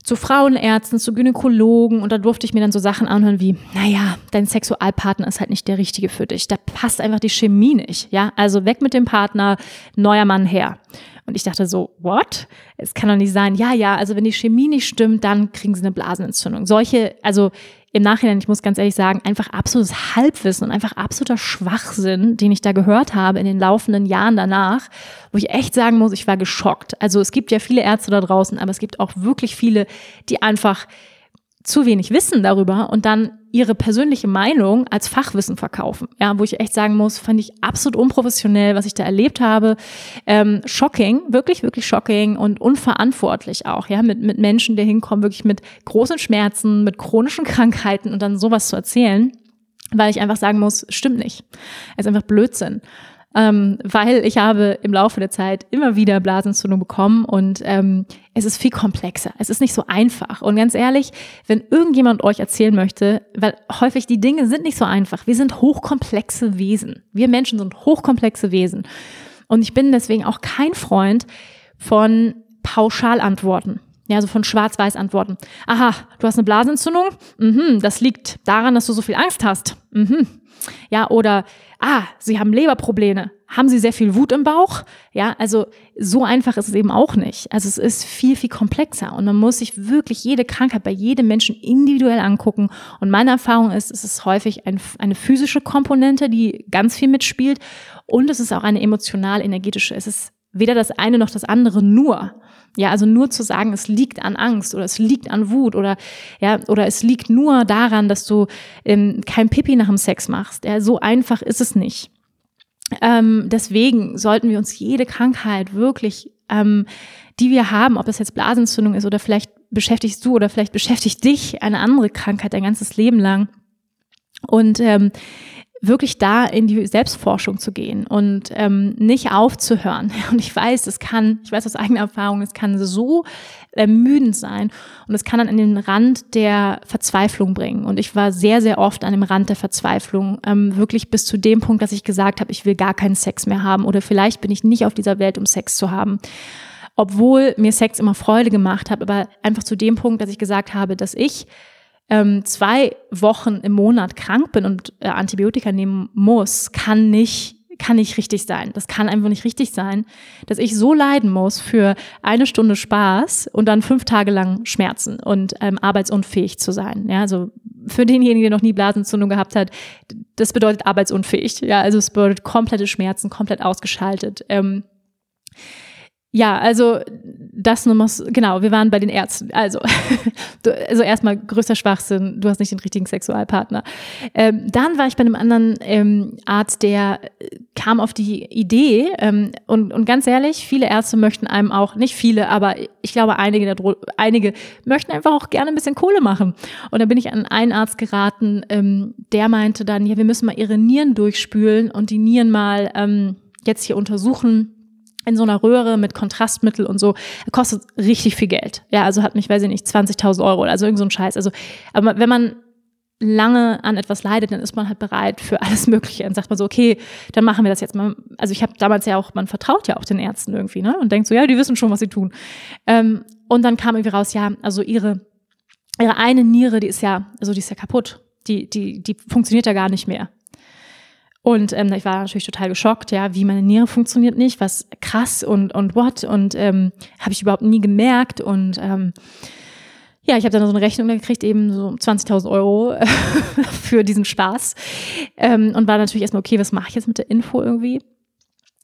zu Frauenärzten, zu Gynäkologen und da durfte ich mir dann so Sachen anhören wie, naja, dein Sexualpartner ist halt nicht der richtige für dich. Da passt einfach die Chemie nicht, ja. Also weg mit dem Partner, neuer Mann her. Und ich dachte so, what? Es kann doch nicht sein. Ja, ja, also wenn die Chemie nicht stimmt, dann kriegen sie eine Blasenentzündung. Solche, also im Nachhinein, ich muss ganz ehrlich sagen, einfach absolutes Halbwissen und einfach absoluter Schwachsinn, den ich da gehört habe in den laufenden Jahren danach, wo ich echt sagen muss, ich war geschockt. Also es gibt ja viele Ärzte da draußen, aber es gibt auch wirklich viele, die einfach zu wenig wissen darüber und dann ihre persönliche Meinung als Fachwissen verkaufen. Ja, wo ich echt sagen muss, fand ich absolut unprofessionell, was ich da erlebt habe. Ähm, shocking, wirklich, wirklich shocking und unverantwortlich auch, ja, mit, mit Menschen, die hinkommen, wirklich mit großen Schmerzen, mit chronischen Krankheiten und dann sowas zu erzählen, weil ich einfach sagen muss, stimmt nicht. Es ist einfach Blödsinn ähm, weil ich habe im Laufe der Zeit immer wieder Blasenentzündung bekommen und ähm, es ist viel komplexer. Es ist nicht so einfach. Und ganz ehrlich, wenn irgendjemand euch erzählen möchte, weil häufig die Dinge sind nicht so einfach. Wir sind hochkomplexe Wesen. Wir Menschen sind hochkomplexe Wesen. Und ich bin deswegen auch kein Freund von Pauschalantworten. Ja, also von Schwarz-Weiß-Antworten. Aha, du hast eine Blasenentzündung? Mhm, das liegt daran, dass du so viel Angst hast. Mhm. Ja, oder ah, Sie haben Leberprobleme. Haben Sie sehr viel Wut im Bauch? Ja, also so einfach ist es eben auch nicht. Also es ist viel, viel komplexer und man muss sich wirklich jede Krankheit bei jedem Menschen individuell angucken. Und meine Erfahrung ist, es ist häufig ein, eine physische Komponente, die ganz viel mitspielt und es ist auch eine emotional-energetische. Es ist weder das eine noch das andere nur. Ja, also nur zu sagen, es liegt an Angst oder es liegt an Wut oder ja, oder es liegt nur daran, dass du ähm, kein Pipi nach dem Sex machst. Ja, so einfach ist es nicht. Ähm, deswegen sollten wir uns jede Krankheit wirklich, ähm, die wir haben, ob das jetzt Blasentzündung ist oder vielleicht beschäftigst du oder vielleicht beschäftigt dich eine andere Krankheit dein ganzes Leben lang. Und ähm, wirklich da in die Selbstforschung zu gehen und ähm, nicht aufzuhören. Und ich weiß, es kann, ich weiß aus eigener Erfahrung, es kann so ermüdend sein und es kann dann an den Rand der Verzweiflung bringen. Und ich war sehr, sehr oft an dem Rand der Verzweiflung, ähm, wirklich bis zu dem Punkt, dass ich gesagt habe, ich will gar keinen Sex mehr haben oder vielleicht bin ich nicht auf dieser Welt, um Sex zu haben. Obwohl mir Sex immer Freude gemacht hat, aber einfach zu dem Punkt, dass ich gesagt habe, dass ich ähm, zwei Wochen im Monat krank bin und äh, Antibiotika nehmen muss, kann nicht kann nicht richtig sein. Das kann einfach nicht richtig sein, dass ich so leiden muss für eine Stunde Spaß und dann fünf Tage lang Schmerzen und ähm, arbeitsunfähig zu sein. Ja, also für denjenigen, der noch nie Blasentzündung gehabt hat, das bedeutet arbeitsunfähig. Ja, also es bedeutet komplette Schmerzen, komplett ausgeschaltet. Ähm, ja, also das nur muss, genau, wir waren bei den Ärzten. Also, also erstmal größter Schwachsinn, du hast nicht den richtigen Sexualpartner. Ähm, dann war ich bei einem anderen ähm, Arzt, der äh, kam auf die Idee, ähm, und, und ganz ehrlich, viele Ärzte möchten einem auch, nicht viele, aber ich glaube, einige, einige möchten einfach auch gerne ein bisschen Kohle machen. Und da bin ich an einen Arzt geraten, ähm, der meinte dann, ja, wir müssen mal ihre Nieren durchspülen und die Nieren mal ähm, jetzt hier untersuchen in so einer Röhre mit Kontrastmittel und so, kostet richtig viel Geld. Ja, also hat mich, weiß ich nicht, 20.000 Euro oder also irgend so ein Scheiß. Also, aber wenn man lange an etwas leidet, dann ist man halt bereit für alles Mögliche. Dann sagt man so, okay, dann machen wir das jetzt mal. Also ich habe damals ja auch, man vertraut ja auch den Ärzten irgendwie, ne? Und denkt so, ja, die wissen schon, was sie tun. Ähm, und dann kam irgendwie raus, ja, also ihre, ihre eine Niere, die ist ja, also die ist ja kaputt. Die, die, die funktioniert ja gar nicht mehr. Und ähm, ich war natürlich total geschockt, ja, wie meine Niere funktioniert nicht, was krass und und what und ähm, habe ich überhaupt nie gemerkt und ähm, ja, ich habe dann so eine Rechnung gekriegt, eben so 20.000 Euro für diesen Spaß ähm, und war natürlich erstmal okay, was mache ich jetzt mit der Info irgendwie?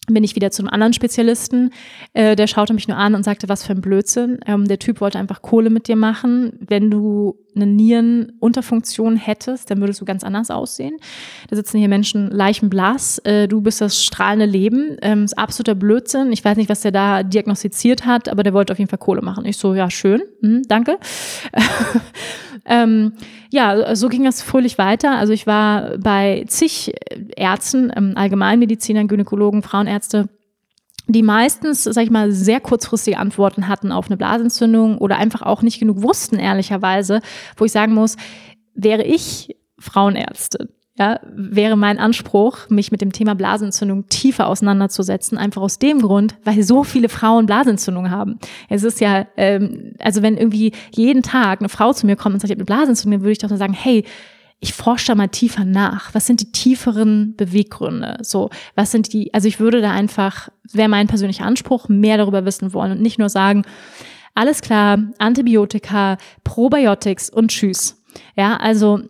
bin ich wieder zu einem anderen Spezialisten. Äh, der schaute mich nur an und sagte, was für ein Blödsinn. Ähm, der Typ wollte einfach Kohle mit dir machen. Wenn du eine Nierenunterfunktion hättest, dann würdest du ganz anders aussehen. Da sitzen hier Menschen leichenblass. Äh, du bist das strahlende Leben. Ähm, ist absoluter Blödsinn. Ich weiß nicht, was der da diagnostiziert hat, aber der wollte auf jeden Fall Kohle machen. Ich so, ja, schön, hm, danke. ähm, ja, so ging das fröhlich weiter. Also ich war bei zig Ärzten, ähm, Allgemeinmedizinern, Gynäkologen, Frauenärzte, die meistens, sag ich mal, sehr kurzfristige Antworten hatten auf eine Blasentzündung oder einfach auch nicht genug wussten, ehrlicherweise, wo ich sagen muss, wäre ich Frauenärztin, ja, wäre mein Anspruch, mich mit dem Thema Blasenentzündung tiefer auseinanderzusetzen, einfach aus dem Grund, weil so viele Frauen Blasenentzündung haben. Es ist ja, ähm, also wenn irgendwie jeden Tag eine Frau zu mir kommt und sagt, ich habe eine Blasenentzündung, dann würde ich doch nur sagen, hey, ich forsche da mal tiefer nach. Was sind die tieferen Beweggründe? So, was sind die, also ich würde da einfach, wäre mein persönlicher Anspruch, mehr darüber wissen wollen und nicht nur sagen, alles klar, Antibiotika, Probiotics und tschüss. Ja, also,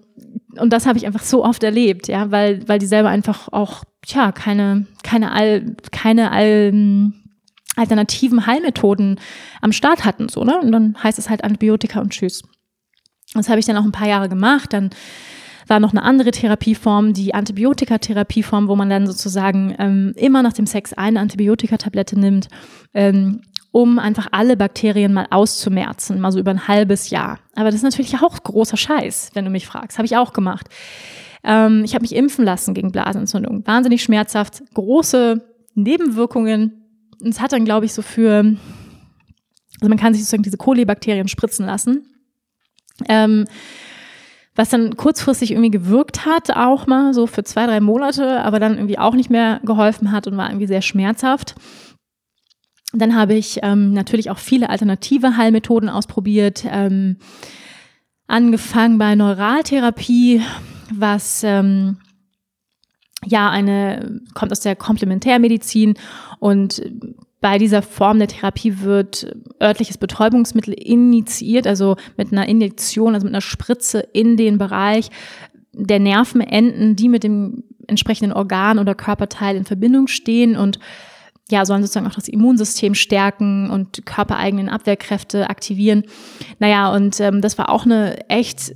und das habe ich einfach so oft erlebt, ja, weil, weil die selber einfach auch, tja, keine, keine all, keine all, alternativen Heilmethoden am Start hatten, so, ne? Und dann heißt es halt Antibiotika und tschüss. Das habe ich dann auch ein paar Jahre gemacht, dann war noch eine andere Therapieform, die Antibiotikatherapieform, wo man dann sozusagen ähm, immer nach dem Sex eine Antibiotikatablette nimmt, ähm, um einfach alle Bakterien mal auszumerzen, mal so über ein halbes Jahr. Aber das ist natürlich auch großer Scheiß, wenn du mich fragst. Habe ich auch gemacht. Ähm, ich habe mich impfen lassen gegen Blasenentzündung. Wahnsinnig schmerzhaft, große Nebenwirkungen. Und es hat dann, glaube ich, so für, also man kann sich sozusagen diese Kolibakterien spritzen lassen. Ähm, was dann kurzfristig irgendwie gewirkt hat, auch mal so für zwei, drei Monate, aber dann irgendwie auch nicht mehr geholfen hat und war irgendwie sehr schmerzhaft. Dann habe ich ähm, natürlich auch viele alternative Heilmethoden ausprobiert, ähm, angefangen bei Neuraltherapie, was ähm, ja eine kommt aus der Komplementärmedizin und bei dieser Form der Therapie wird örtliches Betäubungsmittel initiiert, also mit einer Injektion, also mit einer Spritze in den Bereich der Nervenenden, die mit dem entsprechenden Organ oder Körperteil in Verbindung stehen und ja, sollen sozusagen auch das Immunsystem stärken und körpereigenen Abwehrkräfte aktivieren. Naja, und ähm, das war auch eine echt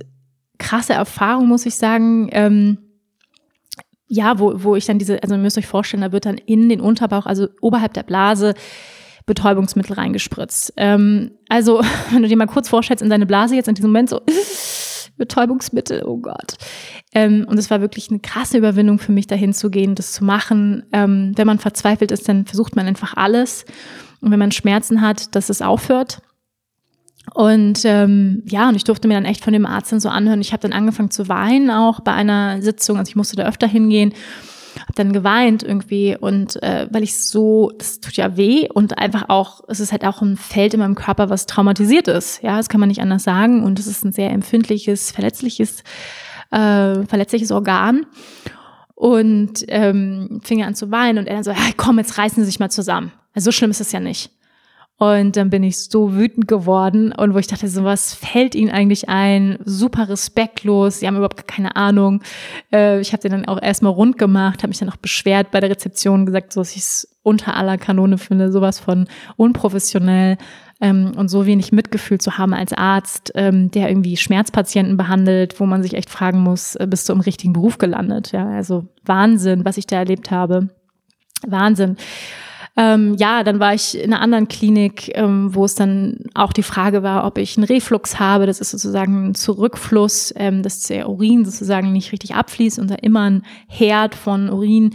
krasse Erfahrung, muss ich sagen. Ähm, ja, wo, wo ich dann diese, also ihr müsst euch vorstellen, da wird dann in den Unterbauch, also oberhalb der Blase, Betäubungsmittel reingespritzt. Ähm, also, wenn du dir mal kurz vorstellst, in deine Blase jetzt in diesem Moment so, Betäubungsmittel, oh Gott. Ähm, und es war wirklich eine krasse Überwindung für mich, dahin zu gehen, das zu machen. Ähm, wenn man verzweifelt ist, dann versucht man einfach alles. Und wenn man Schmerzen hat, dass es aufhört. Und ähm, ja, und ich durfte mir dann echt von dem Arzt dann so anhören. Ich habe dann angefangen zu weinen auch bei einer Sitzung. Also ich musste da öfter hingehen habe dann geweint irgendwie und äh, weil ich so, das tut ja weh und einfach auch, es ist halt auch ein Feld in meinem Körper, was traumatisiert ist. Ja, das kann man nicht anders sagen und es ist ein sehr empfindliches, verletzliches, äh, verletzliches Organ. Und ähm, fing an zu weinen und er dann so, ja, komm, jetzt reißen Sie sich mal zusammen. Also so schlimm ist es ja nicht. Und dann bin ich so wütend geworden und wo ich dachte, so was fällt ihnen eigentlich ein? Super respektlos, sie haben überhaupt keine Ahnung. Äh, ich habe den dann auch erstmal rund gemacht, habe mich dann auch beschwert bei der Rezeption, gesagt, so dass ich es unter aller Kanone finde, sowas von unprofessionell ähm, und so wenig Mitgefühl zu haben als Arzt, ähm, der irgendwie Schmerzpatienten behandelt, wo man sich echt fragen muss, äh, bist du im richtigen Beruf gelandet? Ja, also Wahnsinn, was ich da erlebt habe. Wahnsinn. Ähm, ja, dann war ich in einer anderen Klinik, ähm, wo es dann auch die Frage war, ob ich einen Reflux habe. Das ist sozusagen ein Zurückfluss, ähm, dass der Urin sozusagen nicht richtig abfließt und da immer ein Herd von Urin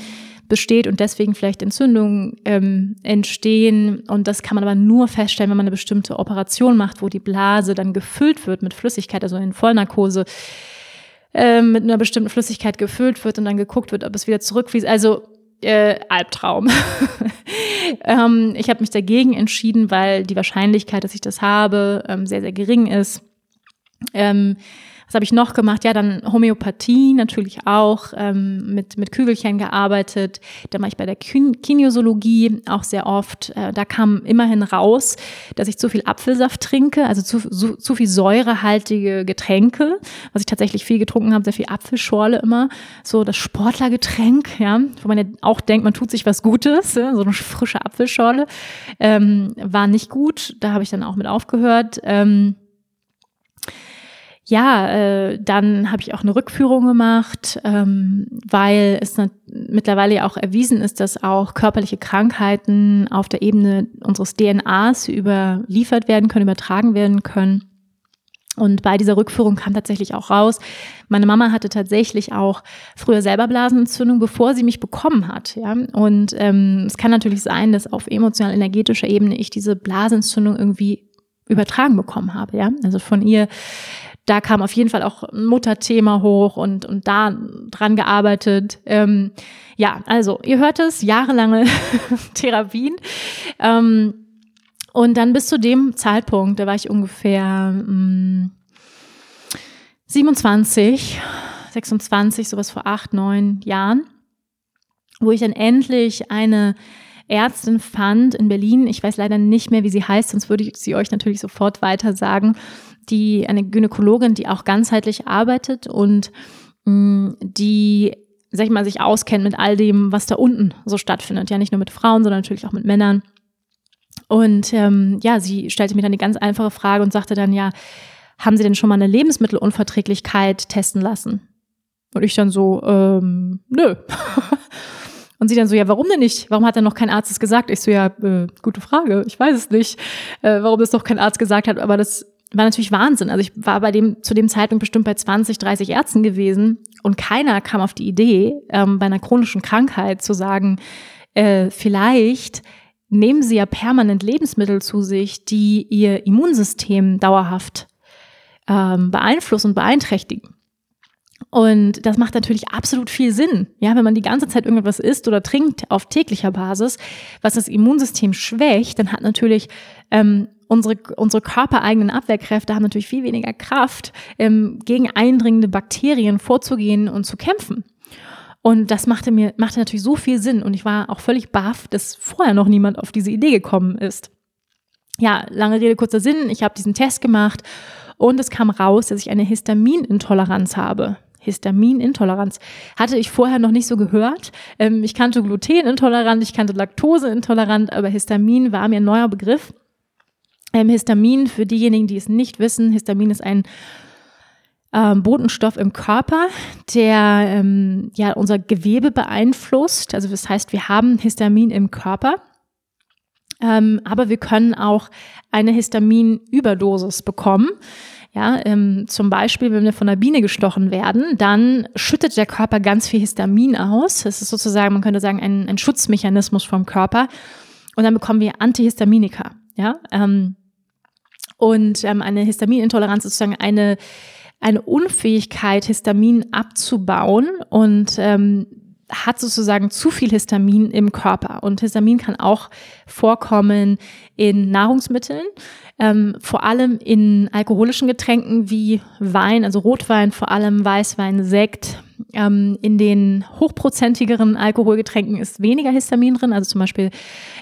besteht und deswegen vielleicht Entzündungen ähm, entstehen. Und das kann man aber nur feststellen, wenn man eine bestimmte Operation macht, wo die Blase dann gefüllt wird mit Flüssigkeit, also in Vollnarkose ähm, mit einer bestimmten Flüssigkeit gefüllt wird und dann geguckt wird, ob es wieder zurückfließt. Also äh, Albtraum. ähm, ich habe mich dagegen entschieden, weil die Wahrscheinlichkeit, dass ich das habe, ähm, sehr, sehr gering ist. Ähm, was habe ich noch gemacht? Ja, dann Homöopathie natürlich auch, ähm, mit, mit Kügelchen gearbeitet. Dann war ich bei der Kinesiologie auch sehr oft. Äh, da kam immerhin raus, dass ich zu viel Apfelsaft trinke, also zu, zu, zu viel säurehaltige Getränke, was ich tatsächlich viel getrunken habe, sehr viel Apfelschorle immer. So das Sportlergetränk, ja, wo man ja auch denkt, man tut sich was Gutes, ja? so eine frische Apfelschorle. Ähm, war nicht gut, da habe ich dann auch mit aufgehört. Ähm, ja, äh, dann habe ich auch eine Rückführung gemacht, ähm, weil es mittlerweile ja auch erwiesen ist, dass auch körperliche Krankheiten auf der Ebene unseres DNAs überliefert werden können, übertragen werden können. Und bei dieser Rückführung kam tatsächlich auch raus, meine Mama hatte tatsächlich auch früher selber Blasenentzündung, bevor sie mich bekommen hat. Ja? Und ähm, es kann natürlich sein, dass auf emotional-energetischer Ebene ich diese Blasenentzündung irgendwie übertragen bekommen habe. Ja? Also von ihr da kam auf jeden Fall auch ein Mutterthema hoch und, und da dran gearbeitet. Ähm, ja, also ihr hört es, jahrelange Therapien. Ähm, und dann bis zu dem Zeitpunkt, da war ich ungefähr mh, mm, 27, 26, sowas vor acht, neun Jahren, wo ich dann endlich eine Ärztin fand in Berlin. Ich weiß leider nicht mehr, wie sie heißt, sonst würde ich sie euch natürlich sofort weiter sagen die eine Gynäkologin, die auch ganzheitlich arbeitet und mh, mm, die sag ich mal, sich auskennt mit all dem, was da unten so stattfindet. Ja, nicht nur mit Frauen, sondern natürlich auch mit Männern. Und ähm, ja, sie stellte mir dann die ganz einfache Frage und sagte dann, ja, haben Sie denn schon mal eine Lebensmittelunverträglichkeit testen lassen? Und ich dann so, ähm, nö. Und sie dann so, ja, warum denn nicht? Warum hat denn noch kein Arzt es gesagt? Ich so, ja, äh, gute Frage, ich weiß es nicht, äh, warum es noch kein Arzt gesagt hat, aber das war natürlich Wahnsinn. Also ich war bei dem, zu dem Zeitpunkt bestimmt bei 20, 30 Ärzten gewesen und keiner kam auf die Idee, ähm, bei einer chronischen Krankheit zu sagen, äh, vielleicht nehmen sie ja permanent Lebensmittel zu sich, die ihr Immunsystem dauerhaft ähm, beeinflussen und beeinträchtigen. Und das macht natürlich absolut viel Sinn. Ja, wenn man die ganze Zeit irgendwas isst oder trinkt auf täglicher Basis, was das Immunsystem schwächt, dann hat natürlich ähm, unsere, unsere körpereigenen Abwehrkräfte haben natürlich viel weniger Kraft, ähm, gegen eindringende Bakterien vorzugehen und zu kämpfen. Und das machte mir, machte natürlich so viel Sinn. Und ich war auch völlig baff, dass vorher noch niemand auf diese Idee gekommen ist. Ja, lange Rede, kurzer Sinn. Ich habe diesen Test gemacht und es kam raus, dass ich eine Histaminintoleranz habe. Histaminintoleranz. Hatte ich vorher noch nicht so gehört. Ähm, ich kannte Glutenintolerant, ich kannte Laktoseintolerant, aber Histamin war mir ein neuer Begriff. Ähm, Histamin, für diejenigen, die es nicht wissen, Histamin ist ein ähm, Botenstoff im Körper, der ähm, ja unser Gewebe beeinflusst. Also das heißt, wir haben Histamin im Körper. Ähm, aber wir können auch eine Histaminüberdosis bekommen. Ja, ähm, zum Beispiel, wenn wir von einer Biene gestochen werden, dann schüttet der Körper ganz viel Histamin aus. Das ist sozusagen, man könnte sagen, ein, ein Schutzmechanismus vom Körper. Und dann bekommen wir Antihistaminika. Ja, ähm, und ähm, eine Histaminintoleranz ist sozusagen eine eine Unfähigkeit, Histamin abzubauen und ähm, hat sozusagen zu viel Histamin im Körper. Und Histamin kann auch vorkommen in Nahrungsmitteln, ähm, vor allem in alkoholischen Getränken wie Wein, also Rotwein, vor allem Weißwein, Sekt. Ähm, in den hochprozentigeren Alkoholgetränken ist weniger Histamin drin, also zum Beispiel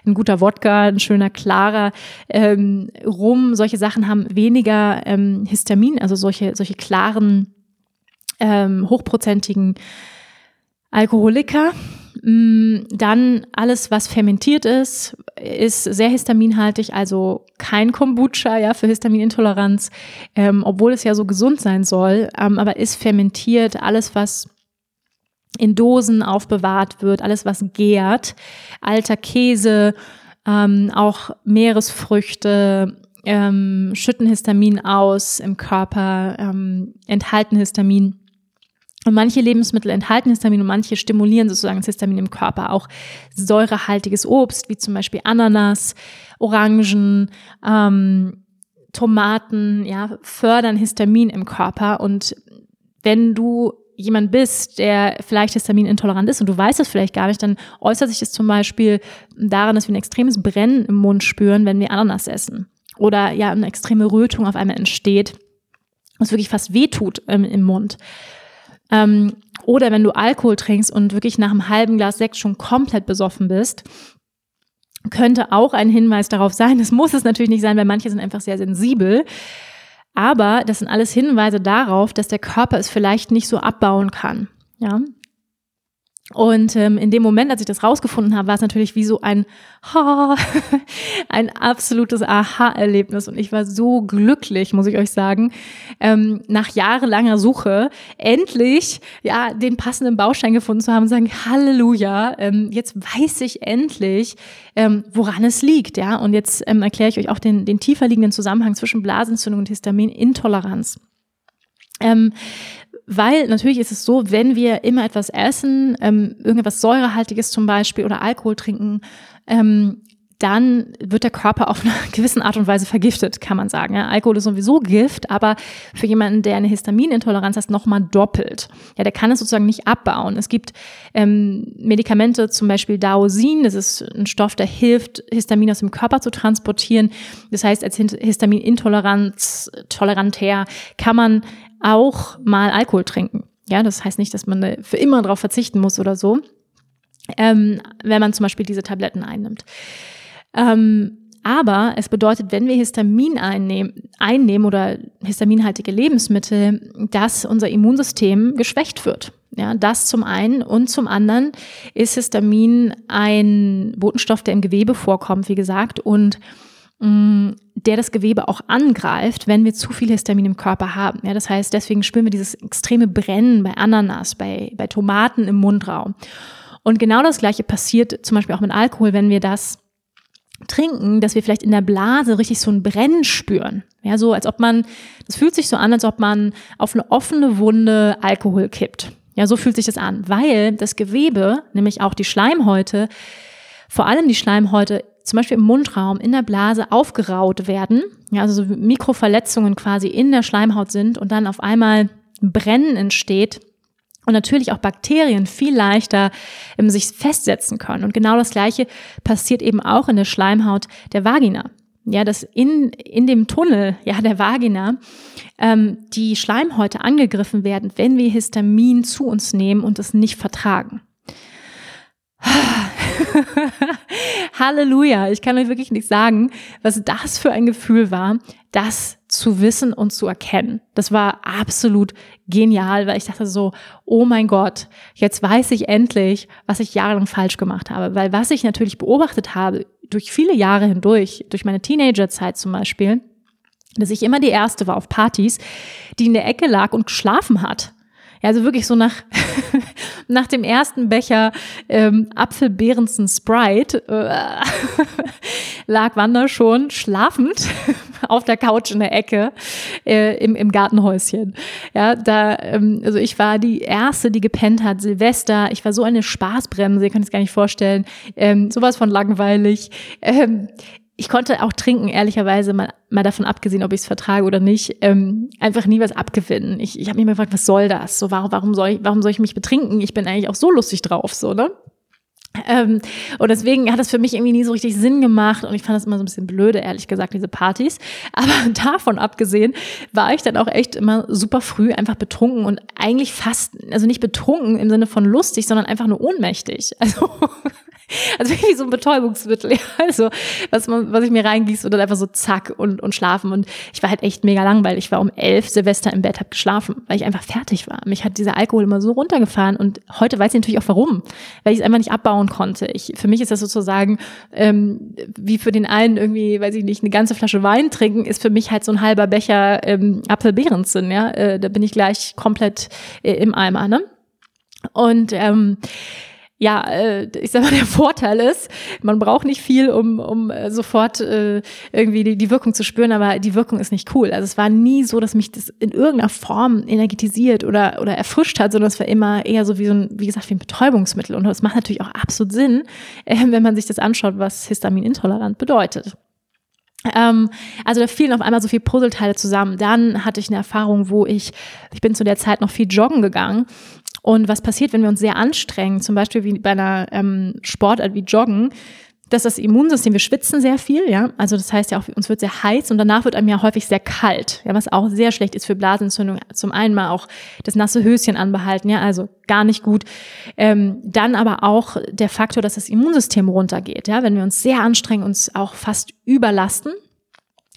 ein guter Wodka, ein schöner klarer ähm, Rum, solche Sachen haben weniger ähm, Histamin, also solche, solche klaren, ähm, hochprozentigen Alkoholiker. Mm, dann alles, was fermentiert ist, ist sehr histaminhaltig, also kein Kombucha, ja, für Histaminintoleranz, ähm, obwohl es ja so gesund sein soll, ähm, aber ist fermentiert, alles, was in Dosen aufbewahrt wird, alles, was gärt, alter Käse, ähm, auch Meeresfrüchte, ähm, schütten Histamin aus im Körper, ähm, enthalten Histamin. Und manche Lebensmittel enthalten Histamin und manche stimulieren sozusagen das Histamin im Körper. Auch säurehaltiges Obst, wie zum Beispiel Ananas, Orangen, ähm, Tomaten, ja, fördern Histamin im Körper. Und wenn du jemand bist, der vielleicht histaminintolerant ist und du weißt es vielleicht gar nicht, dann äußert sich das zum Beispiel daran, dass wir ein extremes Brennen im Mund spüren, wenn wir Ananas essen. Oder ja, eine extreme Rötung auf einmal entsteht, was wirklich fast wehtut ähm, im Mund. Ähm, oder wenn du Alkohol trinkst und wirklich nach einem halben Glas Sekt schon komplett besoffen bist, könnte auch ein Hinweis darauf sein. Das muss es natürlich nicht sein, weil manche sind einfach sehr sensibel. Aber das sind alles Hinweise darauf, dass der Körper es vielleicht nicht so abbauen kann. Ja, und ähm, in dem Moment, als ich das rausgefunden habe, war es natürlich wie so ein ha, ein absolutes Aha-Erlebnis. Und ich war so glücklich, muss ich euch sagen, ähm, nach jahrelanger Suche endlich ja den passenden Baustein gefunden zu haben und sagen, Halleluja, ähm, jetzt weiß ich endlich, ähm, woran es liegt. Ja, und jetzt ähm, erkläre ich euch auch den, den tiefer liegenden Zusammenhang zwischen Blasentzündung und Histaminintoleranz. Ähm, weil natürlich ist es so, wenn wir immer etwas essen, ähm, irgendetwas Säurehaltiges zum Beispiel oder Alkohol trinken, ähm, dann wird der Körper auf eine gewisse Art und Weise vergiftet, kann man sagen. Ja, Alkohol ist sowieso Gift, aber für jemanden, der eine Histaminintoleranz hat, nochmal doppelt. Ja, der kann es sozusagen nicht abbauen. Es gibt ähm, Medikamente, zum Beispiel Daosin, das ist ein Stoff, der hilft, Histamin aus dem Körper zu transportieren. Das heißt, als Histaminintoleranz, toleranter kann man auch mal Alkohol trinken. Ja, das heißt nicht, dass man für immer darauf verzichten muss oder so, ähm, wenn man zum Beispiel diese Tabletten einnimmt. Ähm, aber es bedeutet, wenn wir Histamin einnehmen, einnehmen oder histaminhaltige Lebensmittel, dass unser Immunsystem geschwächt wird. Ja, das zum einen und zum anderen ist Histamin ein Botenstoff, der im Gewebe vorkommt, wie gesagt, und der das Gewebe auch angreift, wenn wir zu viel Histamin im Körper haben. Ja, das heißt, deswegen spüren wir dieses extreme Brennen bei Ananas, bei, bei Tomaten im Mundraum. Und genau das Gleiche passiert zum Beispiel auch mit Alkohol, wenn wir das trinken, dass wir vielleicht in der Blase richtig so ein Brennen spüren. Ja, so als ob man, das fühlt sich so an, als ob man auf eine offene Wunde Alkohol kippt. Ja, so fühlt sich das an, weil das Gewebe, nämlich auch die Schleimhäute, vor allem die Schleimhäute zum Beispiel im Mundraum, in der Blase aufgeraut werden, ja, also so Mikroverletzungen quasi in der Schleimhaut sind und dann auf einmal Brennen entsteht und natürlich auch Bakterien viel leichter ähm, sich festsetzen können. Und genau das Gleiche passiert eben auch in der Schleimhaut der Vagina. Ja, dass in, in dem Tunnel ja, der Vagina ähm, die Schleimhäute angegriffen werden, wenn wir Histamin zu uns nehmen und es nicht vertragen. Halleluja. Ich kann euch wirklich nicht sagen, was das für ein Gefühl war, das zu wissen und zu erkennen. Das war absolut genial, weil ich dachte so, oh mein Gott, jetzt weiß ich endlich, was ich jahrelang falsch gemacht habe. Weil was ich natürlich beobachtet habe, durch viele Jahre hindurch, durch meine Teenagerzeit zum Beispiel, dass ich immer die Erste war auf Partys, die in der Ecke lag und geschlafen hat. Ja, also wirklich so nach, nach dem ersten Becher ähm, Apfelbeerensen Sprite äh, lag Wanda schon schlafend auf der Couch in der Ecke äh, im, im Gartenhäuschen. Ja, da, ähm, also ich war die Erste, die gepennt hat, Silvester. Ich war so eine Spaßbremse, ihr könnt es gar nicht vorstellen. Ähm, sowas von langweilig. Ähm, ich konnte auch trinken, ehrlicherweise, mal, mal davon abgesehen, ob ich es vertrage oder nicht, ähm, einfach nie was abgewinnen. Ich, ich habe mich immer gefragt, was soll das? So, warum, warum, soll ich, warum soll ich mich betrinken? Ich bin eigentlich auch so lustig drauf, so, ne? Ähm, und deswegen hat das für mich irgendwie nie so richtig Sinn gemacht und ich fand das immer so ein bisschen blöde, ehrlich gesagt, diese Partys. Aber davon abgesehen war ich dann auch echt immer super früh einfach betrunken und eigentlich fast, also nicht betrunken im Sinne von lustig, sondern einfach nur ohnmächtig. Also also wie so ein Betäubungsmittel. Also was, man, was ich mir reingieße und dann einfach so zack und, und schlafen. Und ich war halt echt mega langweilig. Ich war um elf Silvester im Bett, habe geschlafen, weil ich einfach fertig war. Mich hat dieser Alkohol immer so runtergefahren und heute weiß ich natürlich auch warum, weil ich es einfach nicht abbauen konnte. Ich, für mich ist das sozusagen ähm, wie für den einen irgendwie, weiß ich nicht, eine ganze Flasche Wein trinken, ist für mich halt so ein halber Becher ähm, Apfelbeerenzen. Ja, äh, da bin ich gleich komplett äh, im Eimer. Ne? Und ähm, ja, äh, ich sag mal, der Vorteil ist, man braucht nicht viel, um, um äh, sofort äh, irgendwie die, die Wirkung zu spüren, aber die Wirkung ist nicht cool. Also es war nie so, dass mich das in irgendeiner Form energetisiert oder, oder erfrischt hat, sondern es war immer eher so wie so ein, wie gesagt, wie ein Betäubungsmittel. Und das macht natürlich auch absolut Sinn, äh, wenn man sich das anschaut, was Histaminintolerant bedeutet. Ähm, also da fielen auf einmal so viele Puzzleteile zusammen. Dann hatte ich eine Erfahrung, wo ich, ich bin zu der Zeit noch viel joggen gegangen und was passiert, wenn wir uns sehr anstrengen, zum Beispiel wie bei einer ähm, Sportart wie Joggen, dass das Immunsystem, wir schwitzen sehr viel, ja, also das heißt ja auch, uns wird sehr heiß und danach wird einem ja häufig sehr kalt, ja, was auch sehr schlecht ist für Blasenentzündung. Zum einen mal auch das nasse Höschen anbehalten, ja, also gar nicht gut. Ähm, dann aber auch der Faktor, dass das Immunsystem runtergeht, ja, wenn wir uns sehr anstrengen, uns auch fast überlasten,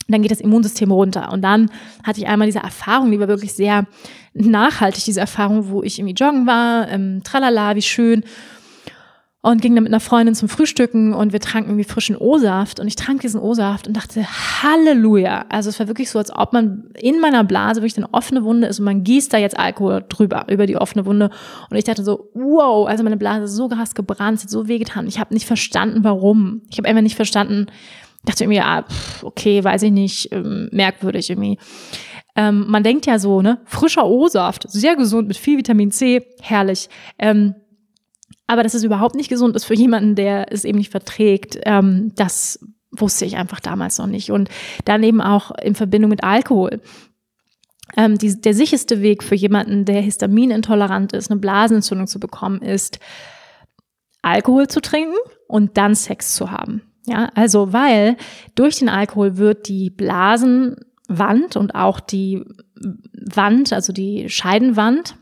dann geht das Immunsystem runter. Und dann hatte ich einmal diese Erfahrung, die war wirklich sehr nachhaltig, diese Erfahrung, wo ich irgendwie joggen war, ähm, tralala, wie schön. Und ging dann mit einer Freundin zum Frühstücken und wir tranken irgendwie frischen O-Saft. Und ich trank diesen O-Saft und dachte, Halleluja. Also es war wirklich so, als ob man in meiner Blase wirklich eine offene Wunde ist und man gießt da jetzt Alkohol drüber, über die offene Wunde. Und ich dachte so, wow, also meine Blase ist so krass gebrannt, hat so wehgetan. Ich habe nicht verstanden, warum. Ich habe einfach nicht verstanden, dachte irgendwie, ah, okay, weiß ich nicht, ähm, merkwürdig irgendwie. Ähm, man denkt ja so, ne, frischer O-Saft, sehr gesund mit viel Vitamin C, herrlich. Ähm, aber dass es überhaupt nicht gesund ist für jemanden, der es eben nicht verträgt, ähm, das wusste ich einfach damals noch nicht. Und dann eben auch in Verbindung mit Alkohol. Ähm, die, der sicherste Weg für jemanden, der histaminintolerant ist, eine Blasenentzündung zu bekommen, ist, Alkohol zu trinken und dann Sex zu haben. Ja, also weil durch den Alkohol wird die Blasenwand und auch die Wand, also die Scheidenwand,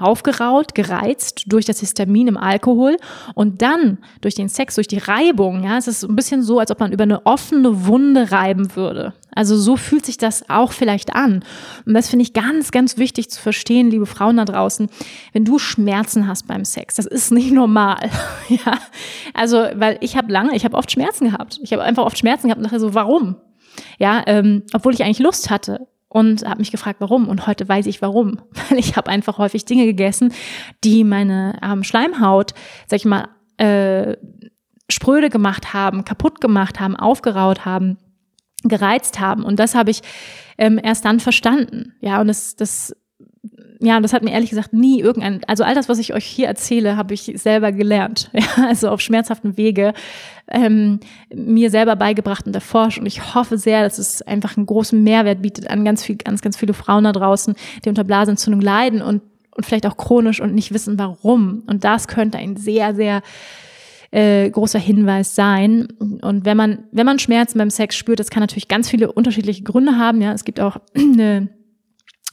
aufgeraut, gereizt durch das Histamin im Alkohol und dann durch den Sex, durch die Reibung, ja, es ist ein bisschen so, als ob man über eine offene Wunde reiben würde. Also so fühlt sich das auch vielleicht an. Und das finde ich ganz, ganz wichtig zu verstehen, liebe Frauen da draußen, wenn du Schmerzen hast beim Sex, das ist nicht normal. ja, also weil ich habe lange, ich habe oft Schmerzen gehabt. Ich habe einfach oft Schmerzen gehabt und dachte so, warum? Ja, ähm, obwohl ich eigentlich Lust hatte und habe mich gefragt, warum. Und heute weiß ich warum, weil ich habe einfach häufig Dinge gegessen, die meine ähm, Schleimhaut, sag ich mal, äh, spröde gemacht haben, kaputt gemacht haben, aufgeraut haben, gereizt haben. Und das habe ich ähm, erst dann verstanden. Ja, und das, das ja, das hat mir ehrlich gesagt nie irgendein, also all das, was ich euch hier erzähle, habe ich selber gelernt. Ja, also auf schmerzhaften Wege ähm, mir selber beigebracht und erforscht. Und ich hoffe sehr, dass es einfach einen großen Mehrwert bietet an ganz viel, ganz, ganz viele Frauen da draußen, die unter Blasenentzündung leiden und, und vielleicht auch chronisch und nicht wissen, warum. Und das könnte ein sehr, sehr äh, großer Hinweis sein. Und wenn man, wenn man Schmerzen beim Sex spürt, das kann natürlich ganz viele unterschiedliche Gründe haben. Ja, es gibt auch eine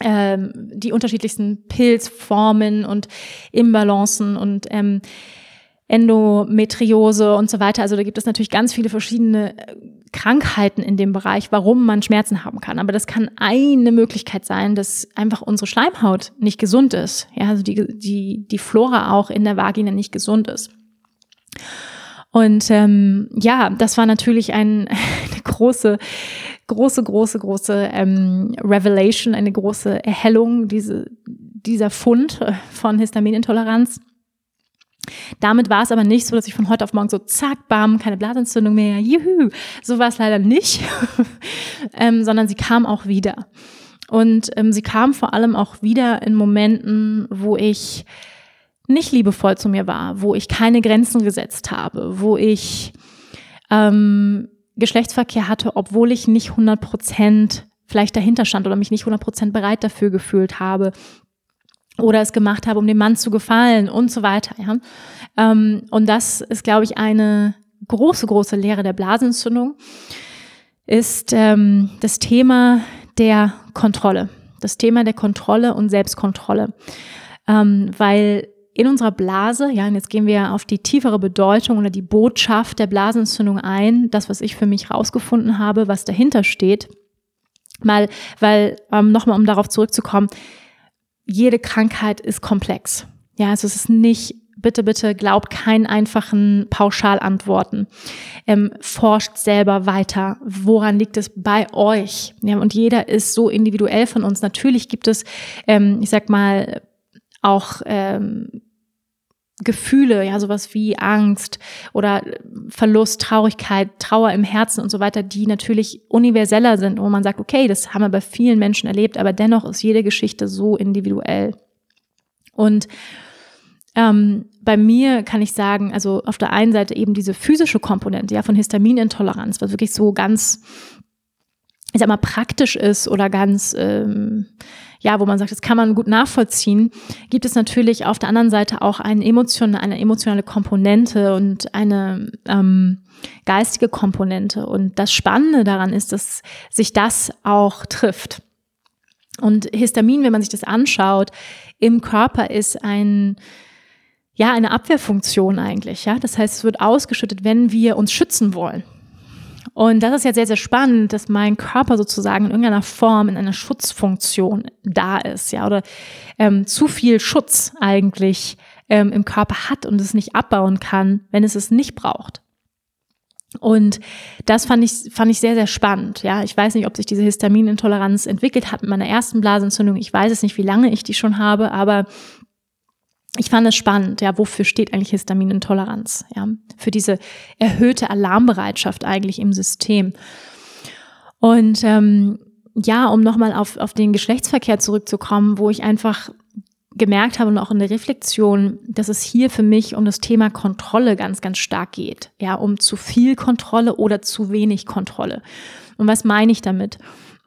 ähm, die unterschiedlichsten Pilzformen und Imbalancen und ähm, Endometriose und so weiter. Also da gibt es natürlich ganz viele verschiedene äh, Krankheiten in dem Bereich, warum man Schmerzen haben kann. Aber das kann eine Möglichkeit sein, dass einfach unsere Schleimhaut nicht gesund ist. Ja, also die, die, die Flora auch in der Vagina nicht gesund ist. Und ähm, ja, das war natürlich ein, eine große, große, große, große ähm, Revelation, eine große Erhellung, diese, dieser Fund von Histaminintoleranz. Damit war es aber nicht so, dass ich von heute auf morgen so zack, bam, keine Blasentzündung mehr, juhu. So war es leider nicht, ähm, sondern sie kam auch wieder. Und ähm, sie kam vor allem auch wieder in Momenten, wo ich nicht liebevoll zu mir war, wo ich keine Grenzen gesetzt habe, wo ich ähm, Geschlechtsverkehr hatte, obwohl ich nicht 100 Prozent vielleicht dahinter stand oder mich nicht 100 Prozent bereit dafür gefühlt habe, oder es gemacht habe, um dem Mann zu gefallen und so weiter. Ja? Ähm, und das ist, glaube ich, eine große, große Lehre der Blasenentzündung, ist ähm, das Thema der Kontrolle. Das Thema der Kontrolle und Selbstkontrolle. Ähm, weil in unserer Blase, ja, und jetzt gehen wir auf die tiefere Bedeutung oder die Botschaft der Blasenentzündung ein, das, was ich für mich rausgefunden habe, was dahinter steht. Mal, weil, ähm, nochmal, um darauf zurückzukommen, jede Krankheit ist komplex. Ja, also es ist nicht, bitte, bitte glaubt keinen einfachen Pauschalantworten. Ähm, forscht selber weiter. Woran liegt es bei euch? Ja, und jeder ist so individuell von uns. Natürlich gibt es, ähm, ich sag mal, auch ähm, Gefühle, ja, sowas wie Angst oder Verlust, Traurigkeit, Trauer im Herzen und so weiter, die natürlich universeller sind, wo man sagt, okay, das haben wir bei vielen Menschen erlebt, aber dennoch ist jede Geschichte so individuell. Und ähm, bei mir kann ich sagen, also auf der einen Seite eben diese physische Komponente, ja, von Histaminintoleranz, was wirklich so ganz, ich sag mal, praktisch ist oder ganz, ähm, ja, wo man sagt, das kann man gut nachvollziehen, gibt es natürlich auf der anderen Seite auch eine emotionale, eine emotionale Komponente und eine ähm, geistige Komponente. Und das Spannende daran ist, dass sich das auch trifft. Und Histamin, wenn man sich das anschaut, im Körper ist ein ja, eine Abwehrfunktion eigentlich, ja. Das heißt, es wird ausgeschüttet, wenn wir uns schützen wollen. Und das ist ja sehr, sehr spannend, dass mein Körper sozusagen in irgendeiner Form in einer Schutzfunktion da ist, ja, oder ähm, zu viel Schutz eigentlich ähm, im Körper hat und es nicht abbauen kann, wenn es es nicht braucht. Und das fand ich, fand ich sehr, sehr spannend. Ja, ich weiß nicht, ob sich diese Histaminintoleranz entwickelt hat mit meiner ersten Blasentzündung. Ich weiß es nicht, wie lange ich die schon habe, aber ich fand es spannend, ja, wofür steht eigentlich Histaminintoleranz? Ja, für diese erhöhte Alarmbereitschaft eigentlich im System. Und ähm, ja, um nochmal auf, auf den Geschlechtsverkehr zurückzukommen, wo ich einfach gemerkt habe und auch in der Reflexion, dass es hier für mich um das Thema Kontrolle ganz, ganz stark geht. Ja, um zu viel Kontrolle oder zu wenig Kontrolle. Und was meine ich damit?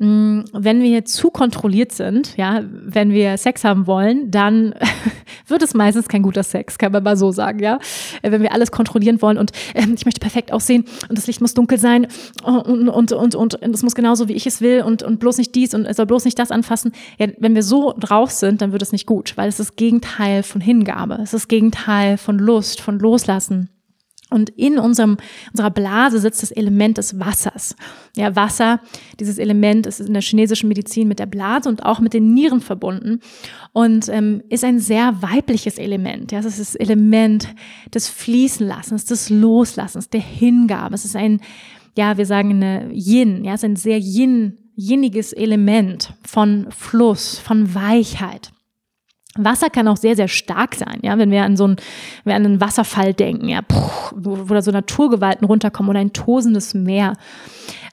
Mm, wenn wir zu kontrolliert sind, ja, wenn wir Sex haben wollen, dann wird es meistens kein guter Sex, kann man mal so sagen, ja. Äh, wenn wir alles kontrollieren wollen und äh, ich möchte perfekt aussehen und das Licht muss dunkel sein und, und, und, und, es muss genauso, wie ich es will und, und bloß nicht dies und es soll bloß nicht das anfassen. Ja, wenn wir so drauf sind, dann wird es nicht gut, weil es ist das Gegenteil von Hingabe. Es ist Gegenteil von Lust, von Loslassen. Und in unserem, unserer Blase sitzt das Element des Wassers. Ja, Wasser, dieses Element ist in der chinesischen Medizin mit der Blase und auch mit den Nieren verbunden und ähm, ist ein sehr weibliches Element. Ja, es ist das Element des Fließenlassens, des Loslassens, der Hingabe. Es ist ein, ja, wir sagen eine Yin, ja, es ist ein sehr Yin, yiniges Element von Fluss, von Weichheit. Wasser kann auch sehr, sehr stark sein, ja, wenn wir an so einen, wir an einen Wasserfall denken, ja, puh, wo, wo da so Naturgewalten runterkommen oder ein tosendes Meer.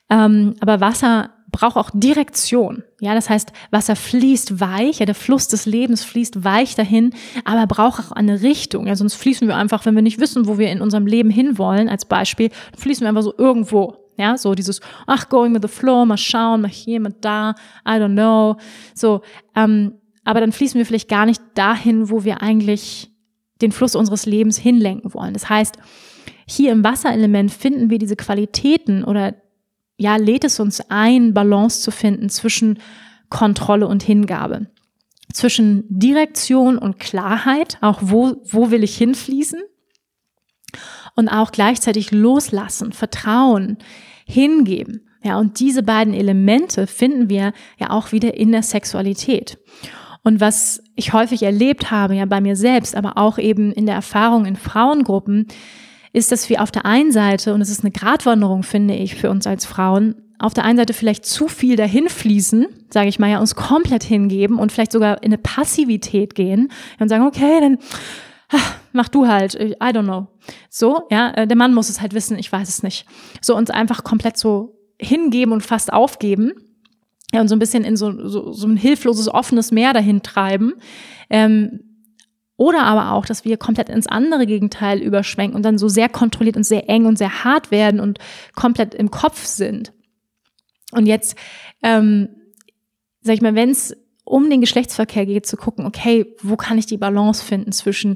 Ähm, aber Wasser braucht auch Direktion. Ja, das heißt, Wasser fließt weich, ja, der Fluss des Lebens fließt weich dahin, aber braucht auch eine Richtung. Ja, sonst fließen wir einfach, wenn wir nicht wissen, wo wir in unserem Leben hinwollen, als Beispiel, fließen wir einfach so irgendwo. Ja, so dieses, ach, going with the flow, mal schauen, mal hier, mal da, I don't know. So, ähm, aber dann fließen wir vielleicht gar nicht dahin, wo wir eigentlich den Fluss unseres Lebens hinlenken wollen. Das heißt, hier im Wasserelement finden wir diese Qualitäten oder ja, lädt es uns ein, Balance zu finden zwischen Kontrolle und Hingabe, zwischen Direktion und Klarheit, auch wo, wo will ich hinfließen und auch gleichzeitig loslassen, Vertrauen, hingeben. Ja, und diese beiden Elemente finden wir ja auch wieder in der Sexualität. Und was ich häufig erlebt habe, ja bei mir selbst, aber auch eben in der Erfahrung in Frauengruppen, ist, dass wir auf der einen Seite, und es ist eine Gratwanderung, finde ich, für uns als Frauen, auf der einen Seite vielleicht zu viel dahin fließen, sage ich mal, ja, uns komplett hingeben und vielleicht sogar in eine Passivität gehen und sagen, okay, dann ach, mach du halt, I don't know. So, ja, äh, der Mann muss es halt wissen, ich weiß es nicht. So uns einfach komplett so hingeben und fast aufgeben. Ja, und so ein bisschen in so, so, so ein hilfloses, offenes Meer dahin treiben. Ähm, oder aber auch, dass wir komplett ins andere Gegenteil überschwenken und dann so sehr kontrolliert und sehr eng und sehr hart werden und komplett im Kopf sind. Und jetzt, ähm, sag ich mal, wenn es um den Geschlechtsverkehr geht, zu gucken, okay, wo kann ich die Balance finden zwischen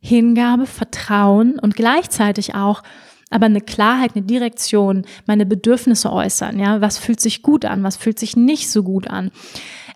Hingabe, Vertrauen und gleichzeitig auch aber eine Klarheit, eine Direktion, meine Bedürfnisse äußern, ja, was fühlt sich gut an, was fühlt sich nicht so gut an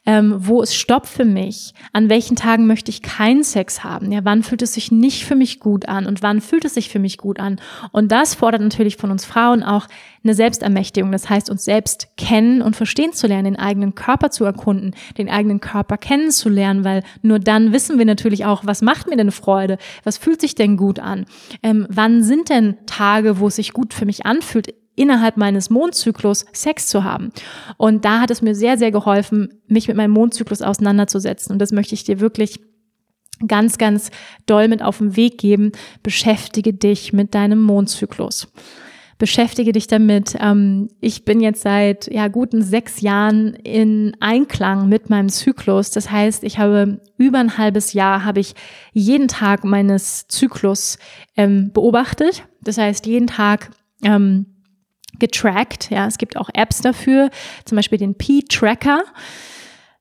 ähm, wo ist Stopp für mich, an welchen Tagen möchte ich keinen Sex haben, ja, wann fühlt es sich nicht für mich gut an? Und wann fühlt es sich für mich gut an. Und das fordert natürlich von uns Frauen auch eine Selbstermächtigung, das heißt uns selbst kennen und verstehen zu lernen, den eigenen Körper zu erkunden, den eigenen Körper kennenzulernen, weil nur dann wissen wir natürlich auch, was macht mir denn Freude, was fühlt sich denn gut an, ähm, wann sind denn Tage, wo es sich gut für mich anfühlt, innerhalb meines Mondzyklus Sex zu haben. Und da hat es mir sehr, sehr geholfen, mich mit meinem Mondzyklus auseinanderzusetzen. Und das möchte ich dir wirklich ganz, ganz doll mit auf den Weg geben. Beschäftige dich mit deinem Mondzyklus. Beschäftige dich damit. Ähm, ich bin jetzt seit ja, guten sechs Jahren in Einklang mit meinem Zyklus. Das heißt, ich habe über ein halbes Jahr habe ich jeden Tag meines Zyklus ähm, beobachtet. Das heißt, jeden Tag ähm, getrackt. Ja, es gibt auch Apps dafür, zum Beispiel den P-Tracker.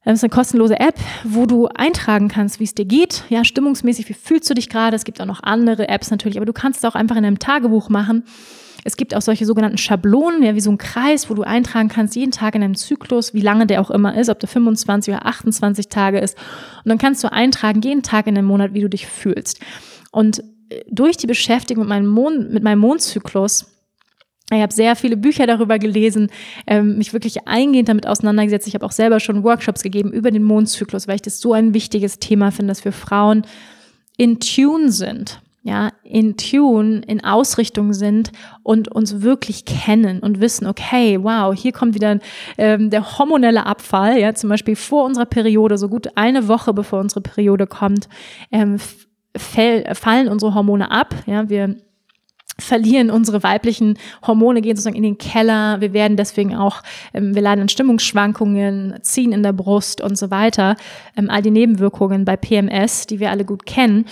Das ist eine kostenlose App, wo du eintragen kannst, wie es dir geht. Ja, stimmungsmäßig, wie fühlst du dich gerade? Es gibt auch noch andere Apps natürlich, aber du kannst es auch einfach in einem Tagebuch machen. Es gibt auch solche sogenannten Schablonen, ja, wie so ein Kreis, wo du eintragen kannst, jeden Tag in einem Zyklus, wie lange der auch immer ist, ob der 25 oder 28 Tage ist. Und dann kannst du eintragen, jeden Tag in einem Monat, wie du dich fühlst. Und äh, durch die Beschäftigung mit meinem, Mond, mit meinem Mondzyklus ich habe sehr viele Bücher darüber gelesen, ähm, mich wirklich eingehend damit auseinandergesetzt. Ich habe auch selber schon Workshops gegeben über den Mondzyklus, weil ich das so ein wichtiges Thema finde, dass wir Frauen in Tune sind, ja, in Tune, in Ausrichtung sind und uns wirklich kennen und wissen, okay, wow, hier kommt wieder ähm, der hormonelle Abfall, ja, zum Beispiel vor unserer Periode, so gut eine Woche bevor unsere Periode kommt, ähm, fallen unsere Hormone ab, ja, wir verlieren unsere weiblichen Hormone, gehen sozusagen in den Keller. Wir werden deswegen auch, ähm, wir leiden an Stimmungsschwankungen, ziehen in der Brust und so weiter. Ähm, all die Nebenwirkungen bei PMS, die wir alle gut kennen.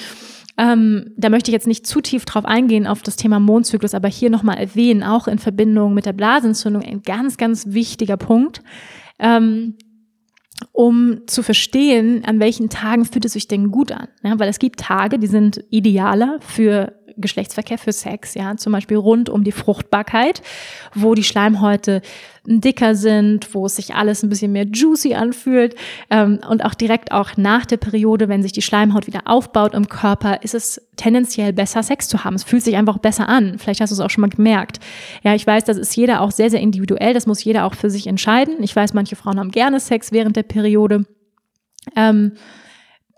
Ähm, da möchte ich jetzt nicht zu tief drauf eingehen auf das Thema Mondzyklus, aber hier nochmal erwähnen, auch in Verbindung mit der Blasentzündung, ein ganz, ganz wichtiger Punkt. Ähm, um zu verstehen, an welchen Tagen fühlt es sich denn gut an. Ja, weil es gibt Tage, die sind idealer für Geschlechtsverkehr für Sex, ja, zum Beispiel rund um die Fruchtbarkeit, wo die Schleimhäute dicker sind, wo es sich alles ein bisschen mehr juicy anfühlt ähm, und auch direkt auch nach der Periode, wenn sich die Schleimhaut wieder aufbaut im Körper, ist es tendenziell besser, Sex zu haben. Es fühlt sich einfach besser an. Vielleicht hast du es auch schon mal gemerkt. Ja, ich weiß, das ist jeder auch sehr, sehr individuell. Das muss jeder auch für sich entscheiden. Ich weiß, manche Frauen haben gerne Sex während der Periode. Ähm,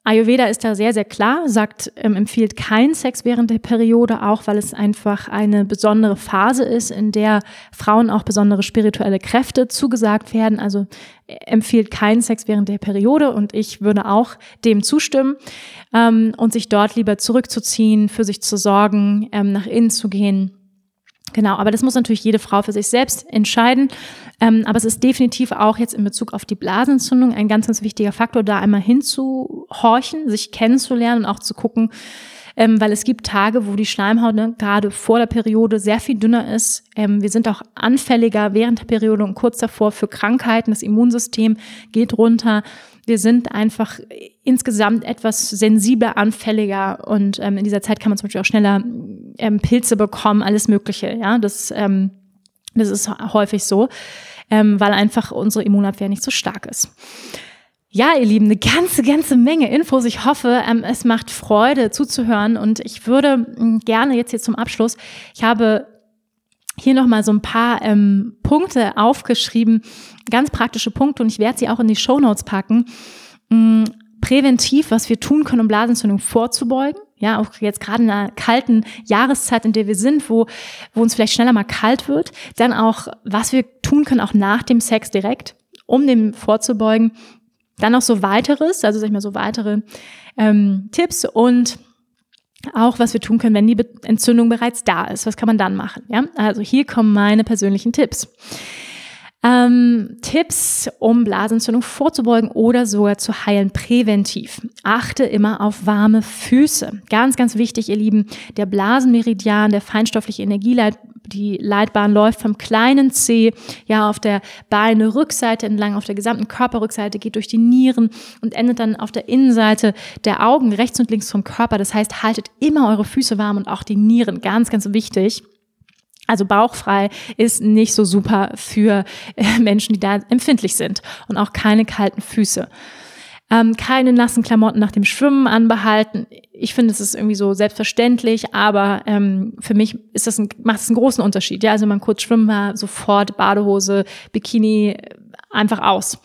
Ayurveda ist da sehr, sehr klar, sagt, ähm, empfiehlt keinen Sex während der Periode, auch weil es einfach eine besondere Phase ist, in der Frauen auch besondere spirituelle Kräfte zugesagt werden. Also äh, empfiehlt keinen Sex während der Periode und ich würde auch dem zustimmen ähm, und sich dort lieber zurückzuziehen, für sich zu sorgen, ähm, nach innen zu gehen Genau, aber das muss natürlich jede Frau für sich selbst entscheiden. Ähm, aber es ist definitiv auch jetzt in Bezug auf die Blasenentzündung ein ganz, ganz wichtiger Faktor, da einmal hinzuhorchen, sich kennenzulernen und auch zu gucken, ähm, weil es gibt Tage, wo die Schleimhaut ne, gerade vor der Periode sehr viel dünner ist. Ähm, wir sind auch anfälliger während der Periode und kurz davor für Krankheiten. Das Immunsystem geht runter wir sind einfach insgesamt etwas sensibler, anfälliger und ähm, in dieser Zeit kann man zum Beispiel auch schneller ähm, Pilze bekommen, alles Mögliche. Ja, das, ähm, das ist häufig so, ähm, weil einfach unsere Immunabwehr nicht so stark ist. Ja, ihr Lieben, eine ganze, ganze Menge Infos. Ich hoffe, ähm, es macht Freude zuzuhören und ich würde ähm, gerne jetzt hier zum Abschluss, ich habe hier nochmal so ein paar ähm, Punkte aufgeschrieben, ganz praktische Punkte und ich werde sie auch in die Show Notes packen. Ähm, präventiv, was wir tun können, um Blasenentzündung vorzubeugen. Ja, auch jetzt gerade in einer kalten Jahreszeit, in der wir sind, wo, wo uns vielleicht schneller mal kalt wird. Dann auch, was wir tun können, auch nach dem Sex direkt, um dem vorzubeugen. Dann noch so weiteres, also sag ich mal so weitere ähm, Tipps und auch was wir tun können, wenn die Entzündung bereits da ist. Was kann man dann machen? Ja, also hier kommen meine persönlichen Tipps. Ähm, Tipps, um Blasenentzündung vorzubeugen oder sogar zu heilen präventiv. Achte immer auf warme Füße. Ganz, ganz wichtig, ihr Lieben. Der Blasenmeridian, der feinstoffliche Energieleit, die Leitbahn läuft vom kleinen C, ja, auf der Beine Rückseite entlang, auf der gesamten Körperrückseite, geht durch die Nieren und endet dann auf der Innenseite der Augen, rechts und links vom Körper. Das heißt, haltet immer eure Füße warm und auch die Nieren. Ganz, ganz wichtig. Also bauchfrei ist nicht so super für äh, Menschen, die da empfindlich sind und auch keine kalten Füße. Ähm, keine nassen Klamotten nach dem Schwimmen anbehalten. Ich finde, es ist irgendwie so selbstverständlich, aber ähm, für mich ist das ein, macht es einen großen Unterschied. Ja, also man kurz schwimmen war, sofort Badehose, Bikini, einfach aus.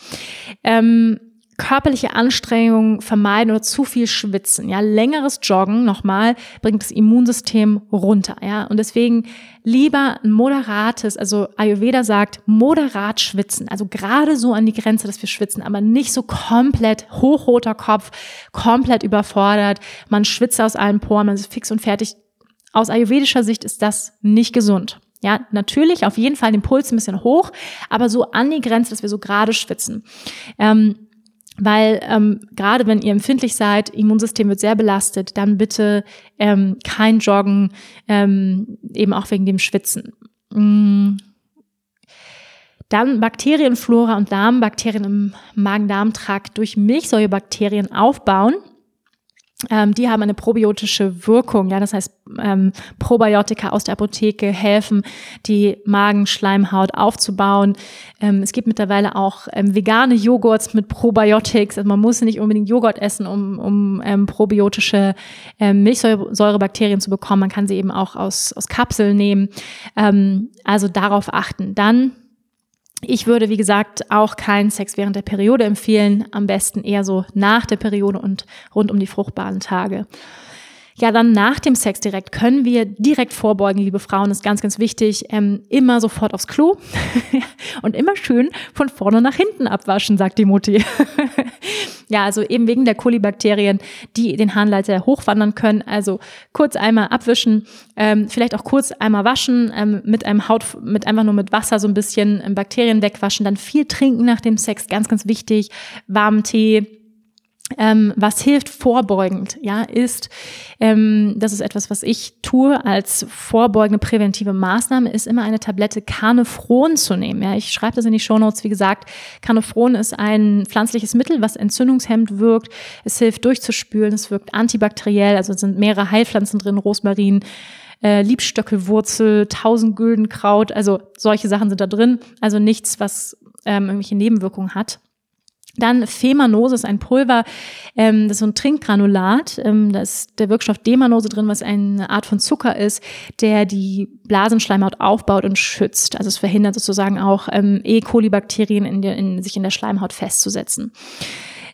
Ähm, körperliche Anstrengungen vermeiden oder zu viel schwitzen. Ja, längeres Joggen nochmal bringt das Immunsystem runter. Ja, und deswegen lieber ein moderates, also Ayurveda sagt moderat schwitzen, also gerade so an die Grenze, dass wir schwitzen, aber nicht so komplett hochroter Kopf, komplett überfordert. Man schwitzt aus allen Poren, man ist fix und fertig. Aus ayurvedischer Sicht ist das nicht gesund. Ja, natürlich auf jeden Fall den Puls ein bisschen hoch, aber so an die Grenze, dass wir so gerade schwitzen. Ähm, weil ähm, gerade wenn ihr empfindlich seid, Immunsystem wird sehr belastet, dann bitte ähm, kein Joggen, ähm, eben auch wegen dem Schwitzen. Mm. Dann Bakterienflora und Darmbakterien im Magen-Darm-Trakt durch Milchsäurebakterien aufbauen. Ähm, die haben eine probiotische Wirkung, ja, das heißt, ähm, Probiotika aus der Apotheke helfen, die Magenschleimhaut aufzubauen. Ähm, es gibt mittlerweile auch ähm, vegane Joghurts mit Probiotics. Also man muss nicht unbedingt Joghurt essen, um, um ähm, probiotische ähm, Milchsäurebakterien zu bekommen. Man kann sie eben auch aus, aus Kapseln nehmen. Also darauf achten. Dann ich würde, wie gesagt, auch keinen Sex während der Periode empfehlen. Am besten eher so nach der Periode und rund um die fruchtbaren Tage. Ja, dann nach dem Sex direkt können wir direkt vorbeugen, liebe Frauen, ist ganz, ganz wichtig. Ähm, immer sofort aufs Klo und immer schön von vorne nach hinten abwaschen, sagt die Mutti. ja, also eben wegen der Kolibakterien, die den Harnleiter hochwandern können. Also kurz einmal abwischen, ähm, vielleicht auch kurz einmal waschen, ähm, mit einem Haut, mit einfach nur mit Wasser so ein bisschen ähm, Bakterien wegwaschen, dann viel trinken nach dem Sex, ganz, ganz wichtig, warmen Tee, ähm, was hilft vorbeugend, ja, ist, ähm, das ist etwas, was ich tue als vorbeugende präventive Maßnahme, ist immer eine Tablette Carnefron zu nehmen. Ja, ich schreibe das in die Show Notes. Wie gesagt, Carnefron ist ein pflanzliches Mittel, was entzündungshemmend wirkt. Es hilft durchzuspülen, es wirkt antibakteriell, also es sind mehrere Heilpflanzen drin, Rosmarin, äh, Liebstöckelwurzel, Tausendgüldenkraut, also solche Sachen sind da drin. Also nichts, was ähm, irgendwelche Nebenwirkungen hat. Dann Femanose ist ein Pulver, ähm, das ist so ein Trinkgranulat. Ähm, da ist der Wirkstoff Demanose drin, was eine Art von Zucker ist, der die Blasenschleimhaut aufbaut und schützt. Also es verhindert sozusagen auch ähm, E. coli-Bakterien in, in, sich in der Schleimhaut festzusetzen.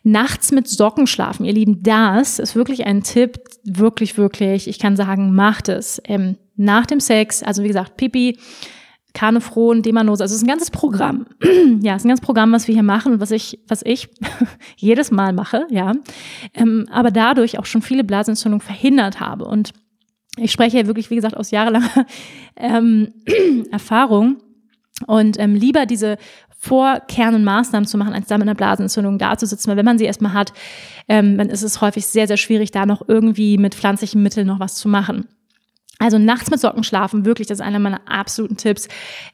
Nachts mit Socken schlafen, ihr Lieben, das ist wirklich ein Tipp, wirklich, wirklich, ich kann sagen, macht es. Ähm, nach dem Sex, also wie gesagt, Pipi, Carnefron, Demanose, also es ist ein ganzes Programm. ja, es ist ein ganzes Programm, was wir hier machen und was ich, was ich jedes Mal mache, ja. Ähm, aber dadurch auch schon viele Blasenentzündungen verhindert habe. Und ich spreche ja wirklich, wie gesagt, aus jahrelanger ähm, Erfahrung und ähm, lieber diese vorkehrenden Maßnahmen zu machen, als da mit einer Blasenentzündung dazusitzen. Weil wenn man sie erstmal hat, ähm, dann ist es häufig sehr, sehr schwierig, da noch irgendwie mit pflanzlichen Mitteln noch was zu machen. Also nachts mit Socken schlafen, wirklich, das ist einer meiner absoluten Tipps,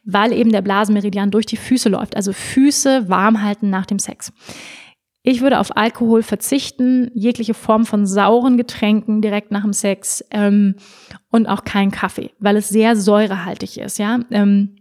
weil eben der Blasenmeridian durch die Füße läuft. Also Füße warm halten nach dem Sex. Ich würde auf Alkohol verzichten, jegliche Form von sauren Getränken direkt nach dem Sex ähm, und auch keinen Kaffee, weil es sehr säurehaltig ist. Ja, ähm,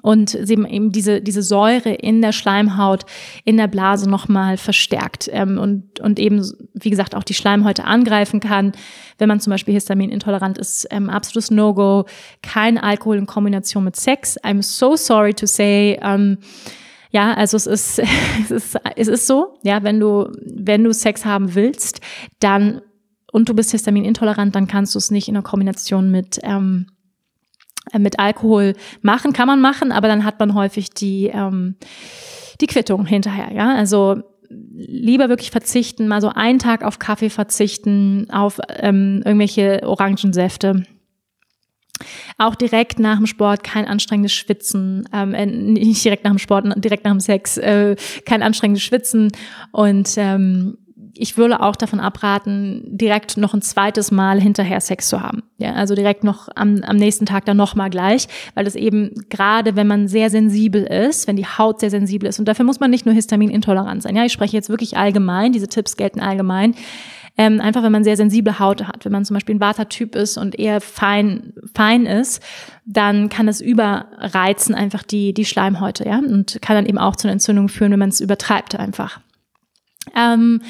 und eben diese, diese Säure in der Schleimhaut, in der Blase nochmal verstärkt ähm, und, und eben, wie gesagt, auch die Schleimhäute angreifen kann. Wenn man zum Beispiel histaminintolerant ist, ähm, absolutes No-Go, kein Alkohol in Kombination mit Sex. I'm so sorry to say, ähm, ja, also es ist, es ist, es ist so, ja, wenn du, wenn du Sex haben willst, dann und du bist histaminintolerant, dann kannst du es nicht in der Kombination mit ähm, äh, mit Alkohol machen, kann man machen, aber dann hat man häufig die, ähm, die Quittung hinterher. Ja, also lieber wirklich verzichten, mal so einen Tag auf Kaffee verzichten, auf ähm, irgendwelche Orangensäfte. Auch direkt nach dem Sport kein anstrengendes Schwitzen, ähm, äh, nicht direkt nach dem Sport, direkt nach dem Sex, äh, kein anstrengendes Schwitzen und ähm, ich würde auch davon abraten, direkt noch ein zweites Mal hinterher Sex zu haben. Ja, also direkt noch am, am nächsten Tag dann noch mal gleich, weil das eben gerade, wenn man sehr sensibel ist, wenn die Haut sehr sensibel ist und dafür muss man nicht nur histaminintolerant sein. Ja, ich spreche jetzt wirklich allgemein, diese Tipps gelten allgemein. Ähm, einfach wenn man sehr sensible Haut hat, wenn man zum Beispiel ein Vata-Typ ist und eher fein, fein ist, dann kann es überreizen einfach die, die Schleimhäute, ja, und kann dann eben auch zu einer Entzündung führen, wenn man es übertreibt einfach. Ähm,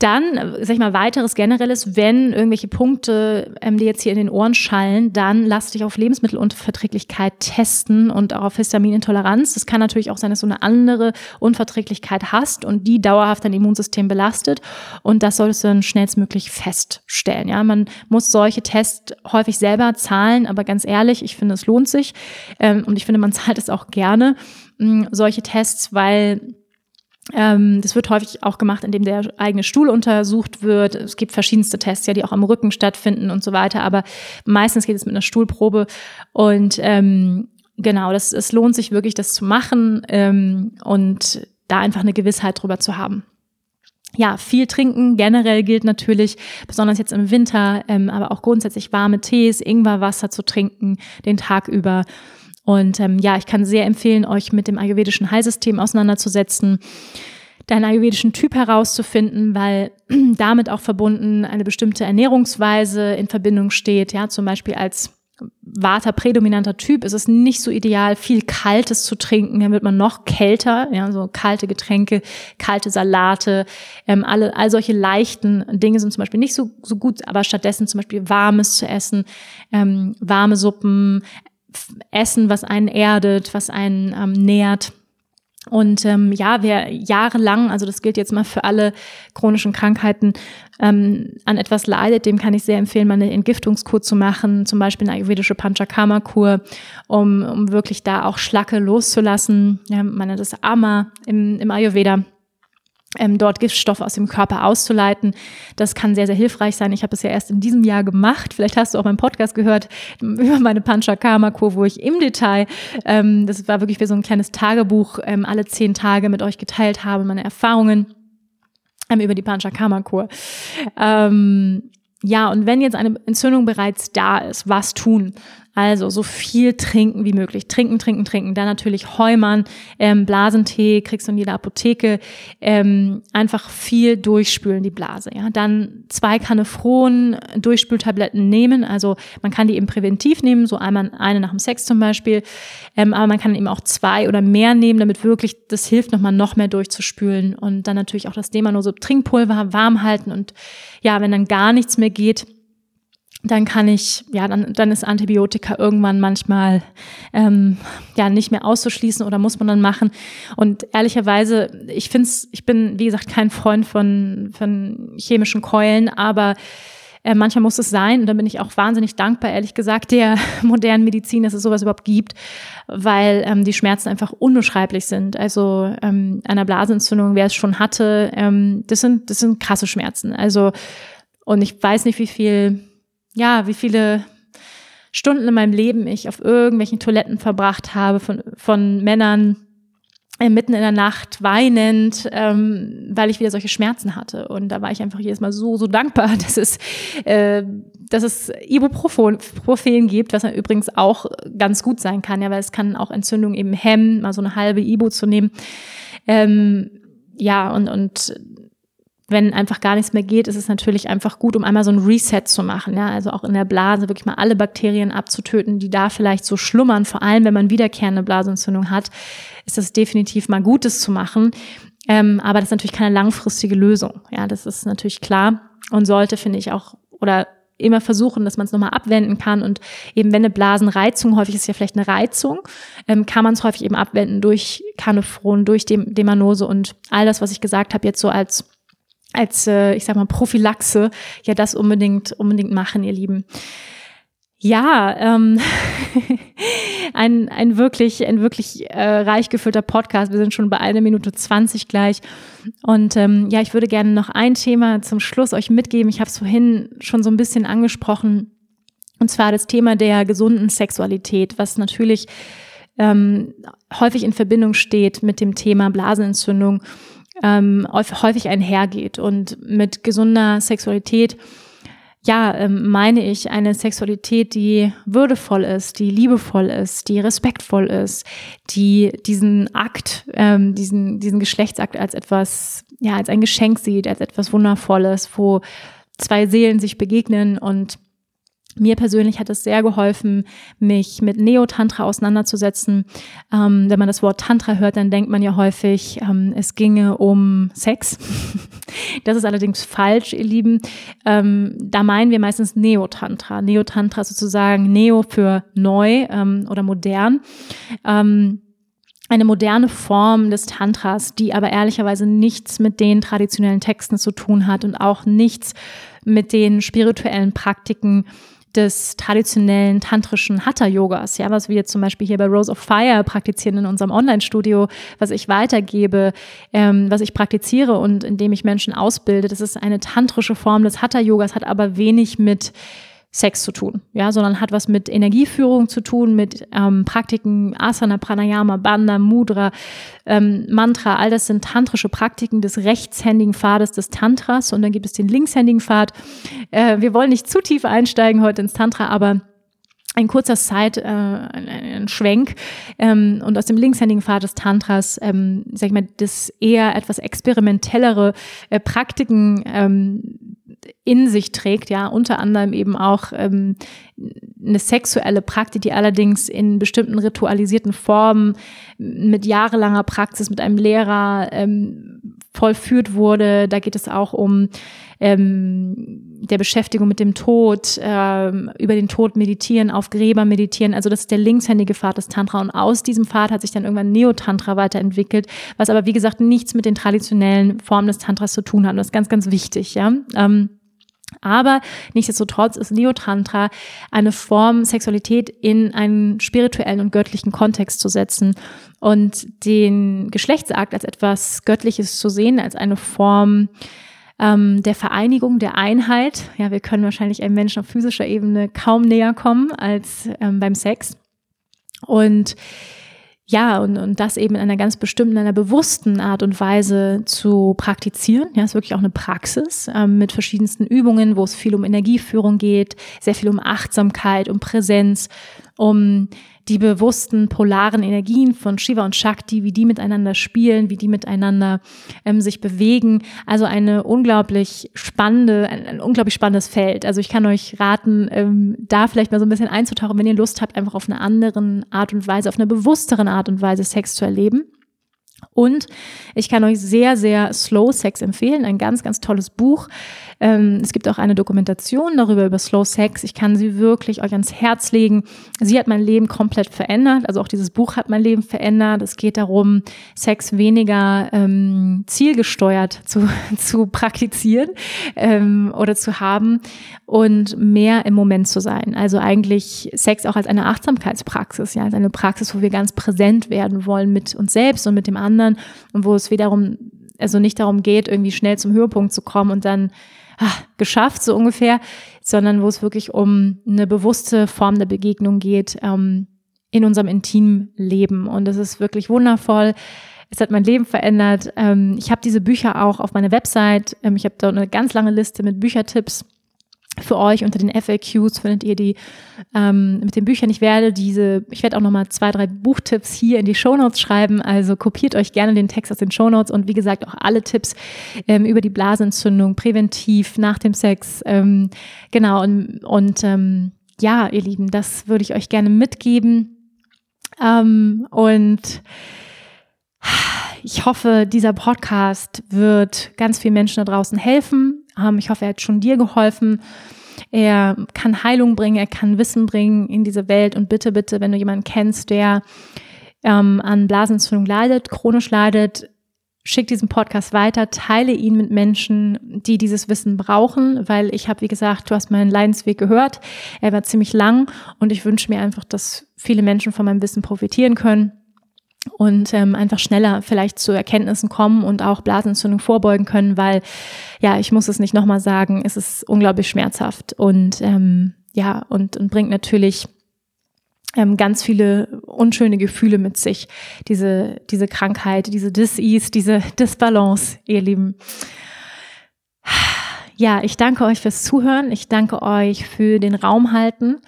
dann, sag ich mal, weiteres generelles, wenn irgendwelche Punkte ähm, die jetzt hier in den Ohren schallen, dann lass dich auf Lebensmittelunverträglichkeit testen und auch auf Histaminintoleranz. Es kann natürlich auch sein, dass du eine andere Unverträglichkeit hast und die dauerhaft dein Immunsystem belastet. Und das solltest du dann schnellstmöglich feststellen. Ja, man muss solche Tests häufig selber zahlen, aber ganz ehrlich, ich finde, es lohnt sich. Ähm, und ich finde, man zahlt es auch gerne, mh, solche Tests, weil das wird häufig auch gemacht, indem der eigene Stuhl untersucht wird. Es gibt verschiedenste Tests, ja, die auch am Rücken stattfinden und so weiter. Aber meistens geht es mit einer Stuhlprobe. Und ähm, genau, das, es lohnt sich wirklich, das zu machen ähm, und da einfach eine Gewissheit drüber zu haben. Ja, viel trinken generell gilt natürlich, besonders jetzt im Winter, ähm, aber auch grundsätzlich warme Tees, Ingwerwasser zu trinken den Tag über. Und ähm, ja, ich kann sehr empfehlen, euch mit dem ayurvedischen Heilsystem auseinanderzusetzen, deinen ayurvedischen Typ herauszufinden, weil damit auch verbunden eine bestimmte Ernährungsweise in Verbindung steht. Ja, zum Beispiel als Vata prädominanter Typ ist es nicht so ideal, viel Kaltes zu trinken. Dann wird man noch kälter, ja, so kalte Getränke, kalte Salate, ähm, alle, all solche leichten Dinge sind zum Beispiel nicht so, so gut, aber stattdessen zum Beispiel Warmes zu essen, ähm, warme Suppen, Essen, was einen erdet, was einen ähm, nährt. Und ähm, ja, wer jahrelang, also das gilt jetzt mal für alle chronischen Krankheiten, ähm, an etwas leidet, dem kann ich sehr empfehlen, mal eine Entgiftungskur zu machen, zum Beispiel eine ayurvedische Panchakarma-Kur, um, um wirklich da auch Schlacke loszulassen. Ja, man nennt das Ama im, im Ayurveda ähm, dort Giftstoffe aus dem Körper auszuleiten. Das kann sehr, sehr hilfreich sein. Ich habe es ja erst in diesem Jahr gemacht. Vielleicht hast du auch meinen Podcast gehört über meine Panchakarma-Kur, wo ich im Detail, ähm, das war wirklich wie so ein kleines Tagebuch, ähm, alle zehn Tage mit euch geteilt habe, meine Erfahrungen ähm, über die Panchakarma-Kur. Ähm, ja, und wenn jetzt eine Entzündung bereits da ist, was tun? Also so viel trinken wie möglich. Trinken, trinken, trinken. Dann natürlich Heumann, ähm, Blasentee, kriegst du in jeder Apotheke. Ähm, einfach viel durchspülen, die Blase. Ja? Dann zwei Kanefron Durchspültabletten nehmen. Also man kann die eben präventiv nehmen, so einmal eine nach dem Sex zum Beispiel. Ähm, aber man kann eben auch zwei oder mehr nehmen, damit wirklich das hilft, nochmal noch mehr durchzuspülen. Und dann natürlich auch das Demanose Trinkpulver warm halten. Und ja, wenn dann gar nichts mehr geht, dann kann ich, ja, dann, dann ist Antibiotika irgendwann manchmal ähm, ja nicht mehr auszuschließen oder muss man dann machen. Und ehrlicherweise, ich finde es, ich bin, wie gesagt, kein Freund von, von chemischen Keulen, aber äh, manchmal muss es sein. Und da bin ich auch wahnsinnig dankbar, ehrlich gesagt, der modernen Medizin, dass es sowas überhaupt gibt, weil ähm, die Schmerzen einfach unbeschreiblich sind. Also ähm, einer Blasenentzündung, wer es schon hatte, ähm, das sind, das sind krasse Schmerzen. Also, und ich weiß nicht, wie viel ja, wie viele Stunden in meinem Leben ich auf irgendwelchen Toiletten verbracht habe von, von Männern äh, mitten in der Nacht weinend, ähm, weil ich wieder solche Schmerzen hatte. Und da war ich einfach jedes Mal so, so dankbar, dass es, äh, dass es Ibuprofen gibt, was dann übrigens auch ganz gut sein kann, ja, weil es kann auch Entzündungen eben hemmen, mal so eine halbe Ibu zu nehmen. Ähm, ja, und, und wenn einfach gar nichts mehr geht, ist es natürlich einfach gut, um einmal so ein Reset zu machen. Ja, also auch in der Blase wirklich mal alle Bakterien abzutöten, die da vielleicht so schlummern. Vor allem, wenn man wiederkehrende Blasenentzündung hat, ist das definitiv mal Gutes zu machen. Ähm, aber das ist natürlich keine langfristige Lösung. Ja, das ist natürlich klar und sollte, finde ich, auch oder immer versuchen, dass man es nochmal abwenden kann. Und eben wenn eine Blasenreizung, häufig ist ja vielleicht eine Reizung, ähm, kann man es häufig eben abwenden durch Kanefron, durch Dem Demanose und all das, was ich gesagt habe, jetzt so als als, äh, ich sag mal, Prophylaxe, ja, das unbedingt, unbedingt machen, ihr Lieben. Ja, ähm, ein, ein wirklich, ein wirklich äh, reich gefüllter Podcast. Wir sind schon bei einer Minute zwanzig gleich. Und ähm, ja, ich würde gerne noch ein Thema zum Schluss euch mitgeben. Ich habe es vorhin schon so ein bisschen angesprochen. Und zwar das Thema der gesunden Sexualität, was natürlich ähm, häufig in Verbindung steht mit dem Thema Blasenentzündung, ähm, häufig einhergeht. Und mit gesunder Sexualität ja, ähm, meine ich eine Sexualität, die würdevoll ist, die liebevoll ist, die respektvoll ist, die diesen Akt, ähm, diesen, diesen Geschlechtsakt als etwas, ja, als ein Geschenk sieht, als etwas Wundervolles, wo zwei Seelen sich begegnen und mir persönlich hat es sehr geholfen, mich mit Neo-Tantra auseinanderzusetzen. Ähm, wenn man das Wort Tantra hört, dann denkt man ja häufig, ähm, es ginge um Sex. das ist allerdings falsch, ihr Lieben. Ähm, da meinen wir meistens Neo-Tantra. Neo-Tantra sozusagen Neo für neu ähm, oder modern ähm, eine moderne Form des Tantras, die aber ehrlicherweise nichts mit den traditionellen Texten zu tun hat und auch nichts mit den spirituellen Praktiken des traditionellen tantrischen Hatha-Yogas, ja, was wir zum Beispiel hier bei Rose of Fire praktizieren in unserem Online-Studio, was ich weitergebe, ähm, was ich praktiziere und in dem ich Menschen ausbilde. Das ist eine tantrische Form des Hatha-Yogas, hat aber wenig mit Sex zu tun, ja, sondern hat was mit Energieführung zu tun, mit ähm, Praktiken Asana, Pranayama, Bandha, Mudra, ähm, Mantra, all das sind tantrische Praktiken des rechtshändigen Pfades des Tantras und dann gibt es den linkshändigen Pfad. Äh, wir wollen nicht zu tief einsteigen heute ins Tantra, aber ein kurzer Side, äh, ein, ein Schwenk ähm, und aus dem linkshändigen Pfad des Tantras, ähm, sag ich mal, das eher etwas experimentellere äh, Praktiken ähm, in sich trägt, ja, unter anderem eben auch ähm, eine sexuelle Praktik, die allerdings in bestimmten ritualisierten Formen mit jahrelanger Praxis mit einem Lehrer ähm, vollführt wurde. Da geht es auch um ähm, der Beschäftigung mit dem Tod, ähm, über den Tod meditieren, auf Gräber meditieren. Also das ist der linkshändige Pfad des Tantra. Und aus diesem Pfad hat sich dann irgendwann Neo-Tantra weiterentwickelt, was aber wie gesagt nichts mit den traditionellen Formen des Tantras zu tun hat. Und das ist ganz, ganz wichtig, ja. Ähm, aber nichtsdestotrotz ist Neotantra eine Form, Sexualität in einen spirituellen und göttlichen Kontext zu setzen und den Geschlechtsakt als etwas Göttliches zu sehen, als eine Form ähm, der Vereinigung, der Einheit. Ja, wir können wahrscheinlich einem Menschen auf physischer Ebene kaum näher kommen als ähm, beim Sex. Und ja, und, und das eben in einer ganz bestimmten, einer bewussten Art und Weise zu praktizieren. Ja, ist wirklich auch eine Praxis ähm, mit verschiedensten Übungen, wo es viel um Energieführung geht, sehr viel um Achtsamkeit, um Präsenz, um die bewussten polaren Energien von Shiva und Shakti, wie die miteinander spielen, wie die miteinander ähm, sich bewegen. Also eine unglaublich spannende, ein, ein, unglaublich spannendes Feld. Also ich kann euch raten, ähm, da vielleicht mal so ein bisschen einzutauchen, wenn ihr Lust habt, einfach auf eine anderen Art und Weise, auf eine bewussteren Art und Weise Sex zu erleben. Und ich kann euch sehr, sehr Slow Sex empfehlen. Ein ganz, ganz tolles Buch. Ähm, es gibt auch eine Dokumentation darüber, über Slow Sex. Ich kann sie wirklich euch ans Herz legen. Sie hat mein Leben komplett verändert. Also auch dieses Buch hat mein Leben verändert. Es geht darum, Sex weniger ähm, zielgesteuert zu, zu praktizieren ähm, oder zu haben und mehr im Moment zu sein. Also eigentlich Sex auch als eine Achtsamkeitspraxis, ja, als eine Praxis, wo wir ganz präsent werden wollen mit uns selbst und mit dem anderen und wo es wiederum also nicht darum geht, irgendwie schnell zum Höhepunkt zu kommen und dann ach, geschafft, so ungefähr, sondern wo es wirklich um eine bewusste Form der Begegnung geht ähm, in unserem intimen Leben. Und es ist wirklich wundervoll. Es hat mein Leben verändert. Ähm, ich habe diese Bücher auch auf meiner Website. Ähm, ich habe da eine ganz lange Liste mit Büchertipps für euch unter den FAQs findet ihr die ähm, mit den Büchern. Ich werde diese, ich werde auch nochmal zwei, drei Buchtipps hier in die Shownotes schreiben. Also kopiert euch gerne den Text aus den Shownotes und wie gesagt auch alle Tipps ähm, über die Blasenentzündung, präventiv, nach dem Sex. Ähm, genau, und, und ähm, ja, ihr Lieben, das würde ich euch gerne mitgeben. Ähm, und ich hoffe, dieser Podcast wird ganz vielen Menschen da draußen helfen. Ich hoffe, er hat schon dir geholfen. Er kann Heilung bringen, er kann Wissen bringen in diese Welt. Und bitte, bitte, wenn du jemanden kennst, der ähm, an Blasenentzündung leidet, chronisch leidet, schick diesen Podcast weiter, teile ihn mit Menschen, die dieses Wissen brauchen, weil ich habe, wie gesagt, du hast meinen Leidensweg gehört. Er war ziemlich lang und ich wünsche mir einfach, dass viele Menschen von meinem Wissen profitieren können und ähm, einfach schneller vielleicht zu Erkenntnissen kommen und auch Blasenentzündung vorbeugen können, weil ja, ich muss es nicht nochmal sagen, es ist unglaublich schmerzhaft und ähm, ja, und, und bringt natürlich ähm, ganz viele unschöne Gefühle mit sich. Diese, diese Krankheit, diese Disease, diese Disbalance, ihr Lieben. Ja, ich danke euch fürs Zuhören. Ich danke euch für den Raum halten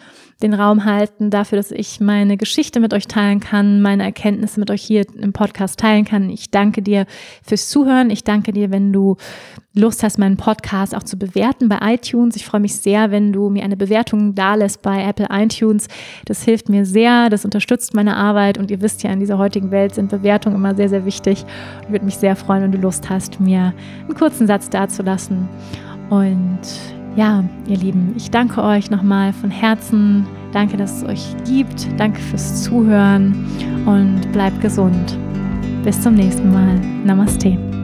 den Raum halten dafür, dass ich meine Geschichte mit euch teilen kann, meine Erkenntnisse mit euch hier im Podcast teilen kann. Ich danke dir fürs Zuhören. Ich danke dir, wenn du Lust hast, meinen Podcast auch zu bewerten bei iTunes. Ich freue mich sehr, wenn du mir eine Bewertung dalässt bei Apple iTunes. Das hilft mir sehr, das unterstützt meine Arbeit und ihr wisst ja, in dieser heutigen Welt sind Bewertungen immer sehr, sehr wichtig. Ich würde mich sehr freuen, wenn du Lust hast, mir einen kurzen Satz dazulassen. Und ja, ihr Lieben, ich danke euch nochmal von Herzen. Danke, dass es euch gibt. Danke fürs Zuhören und bleibt gesund. Bis zum nächsten Mal. Namaste.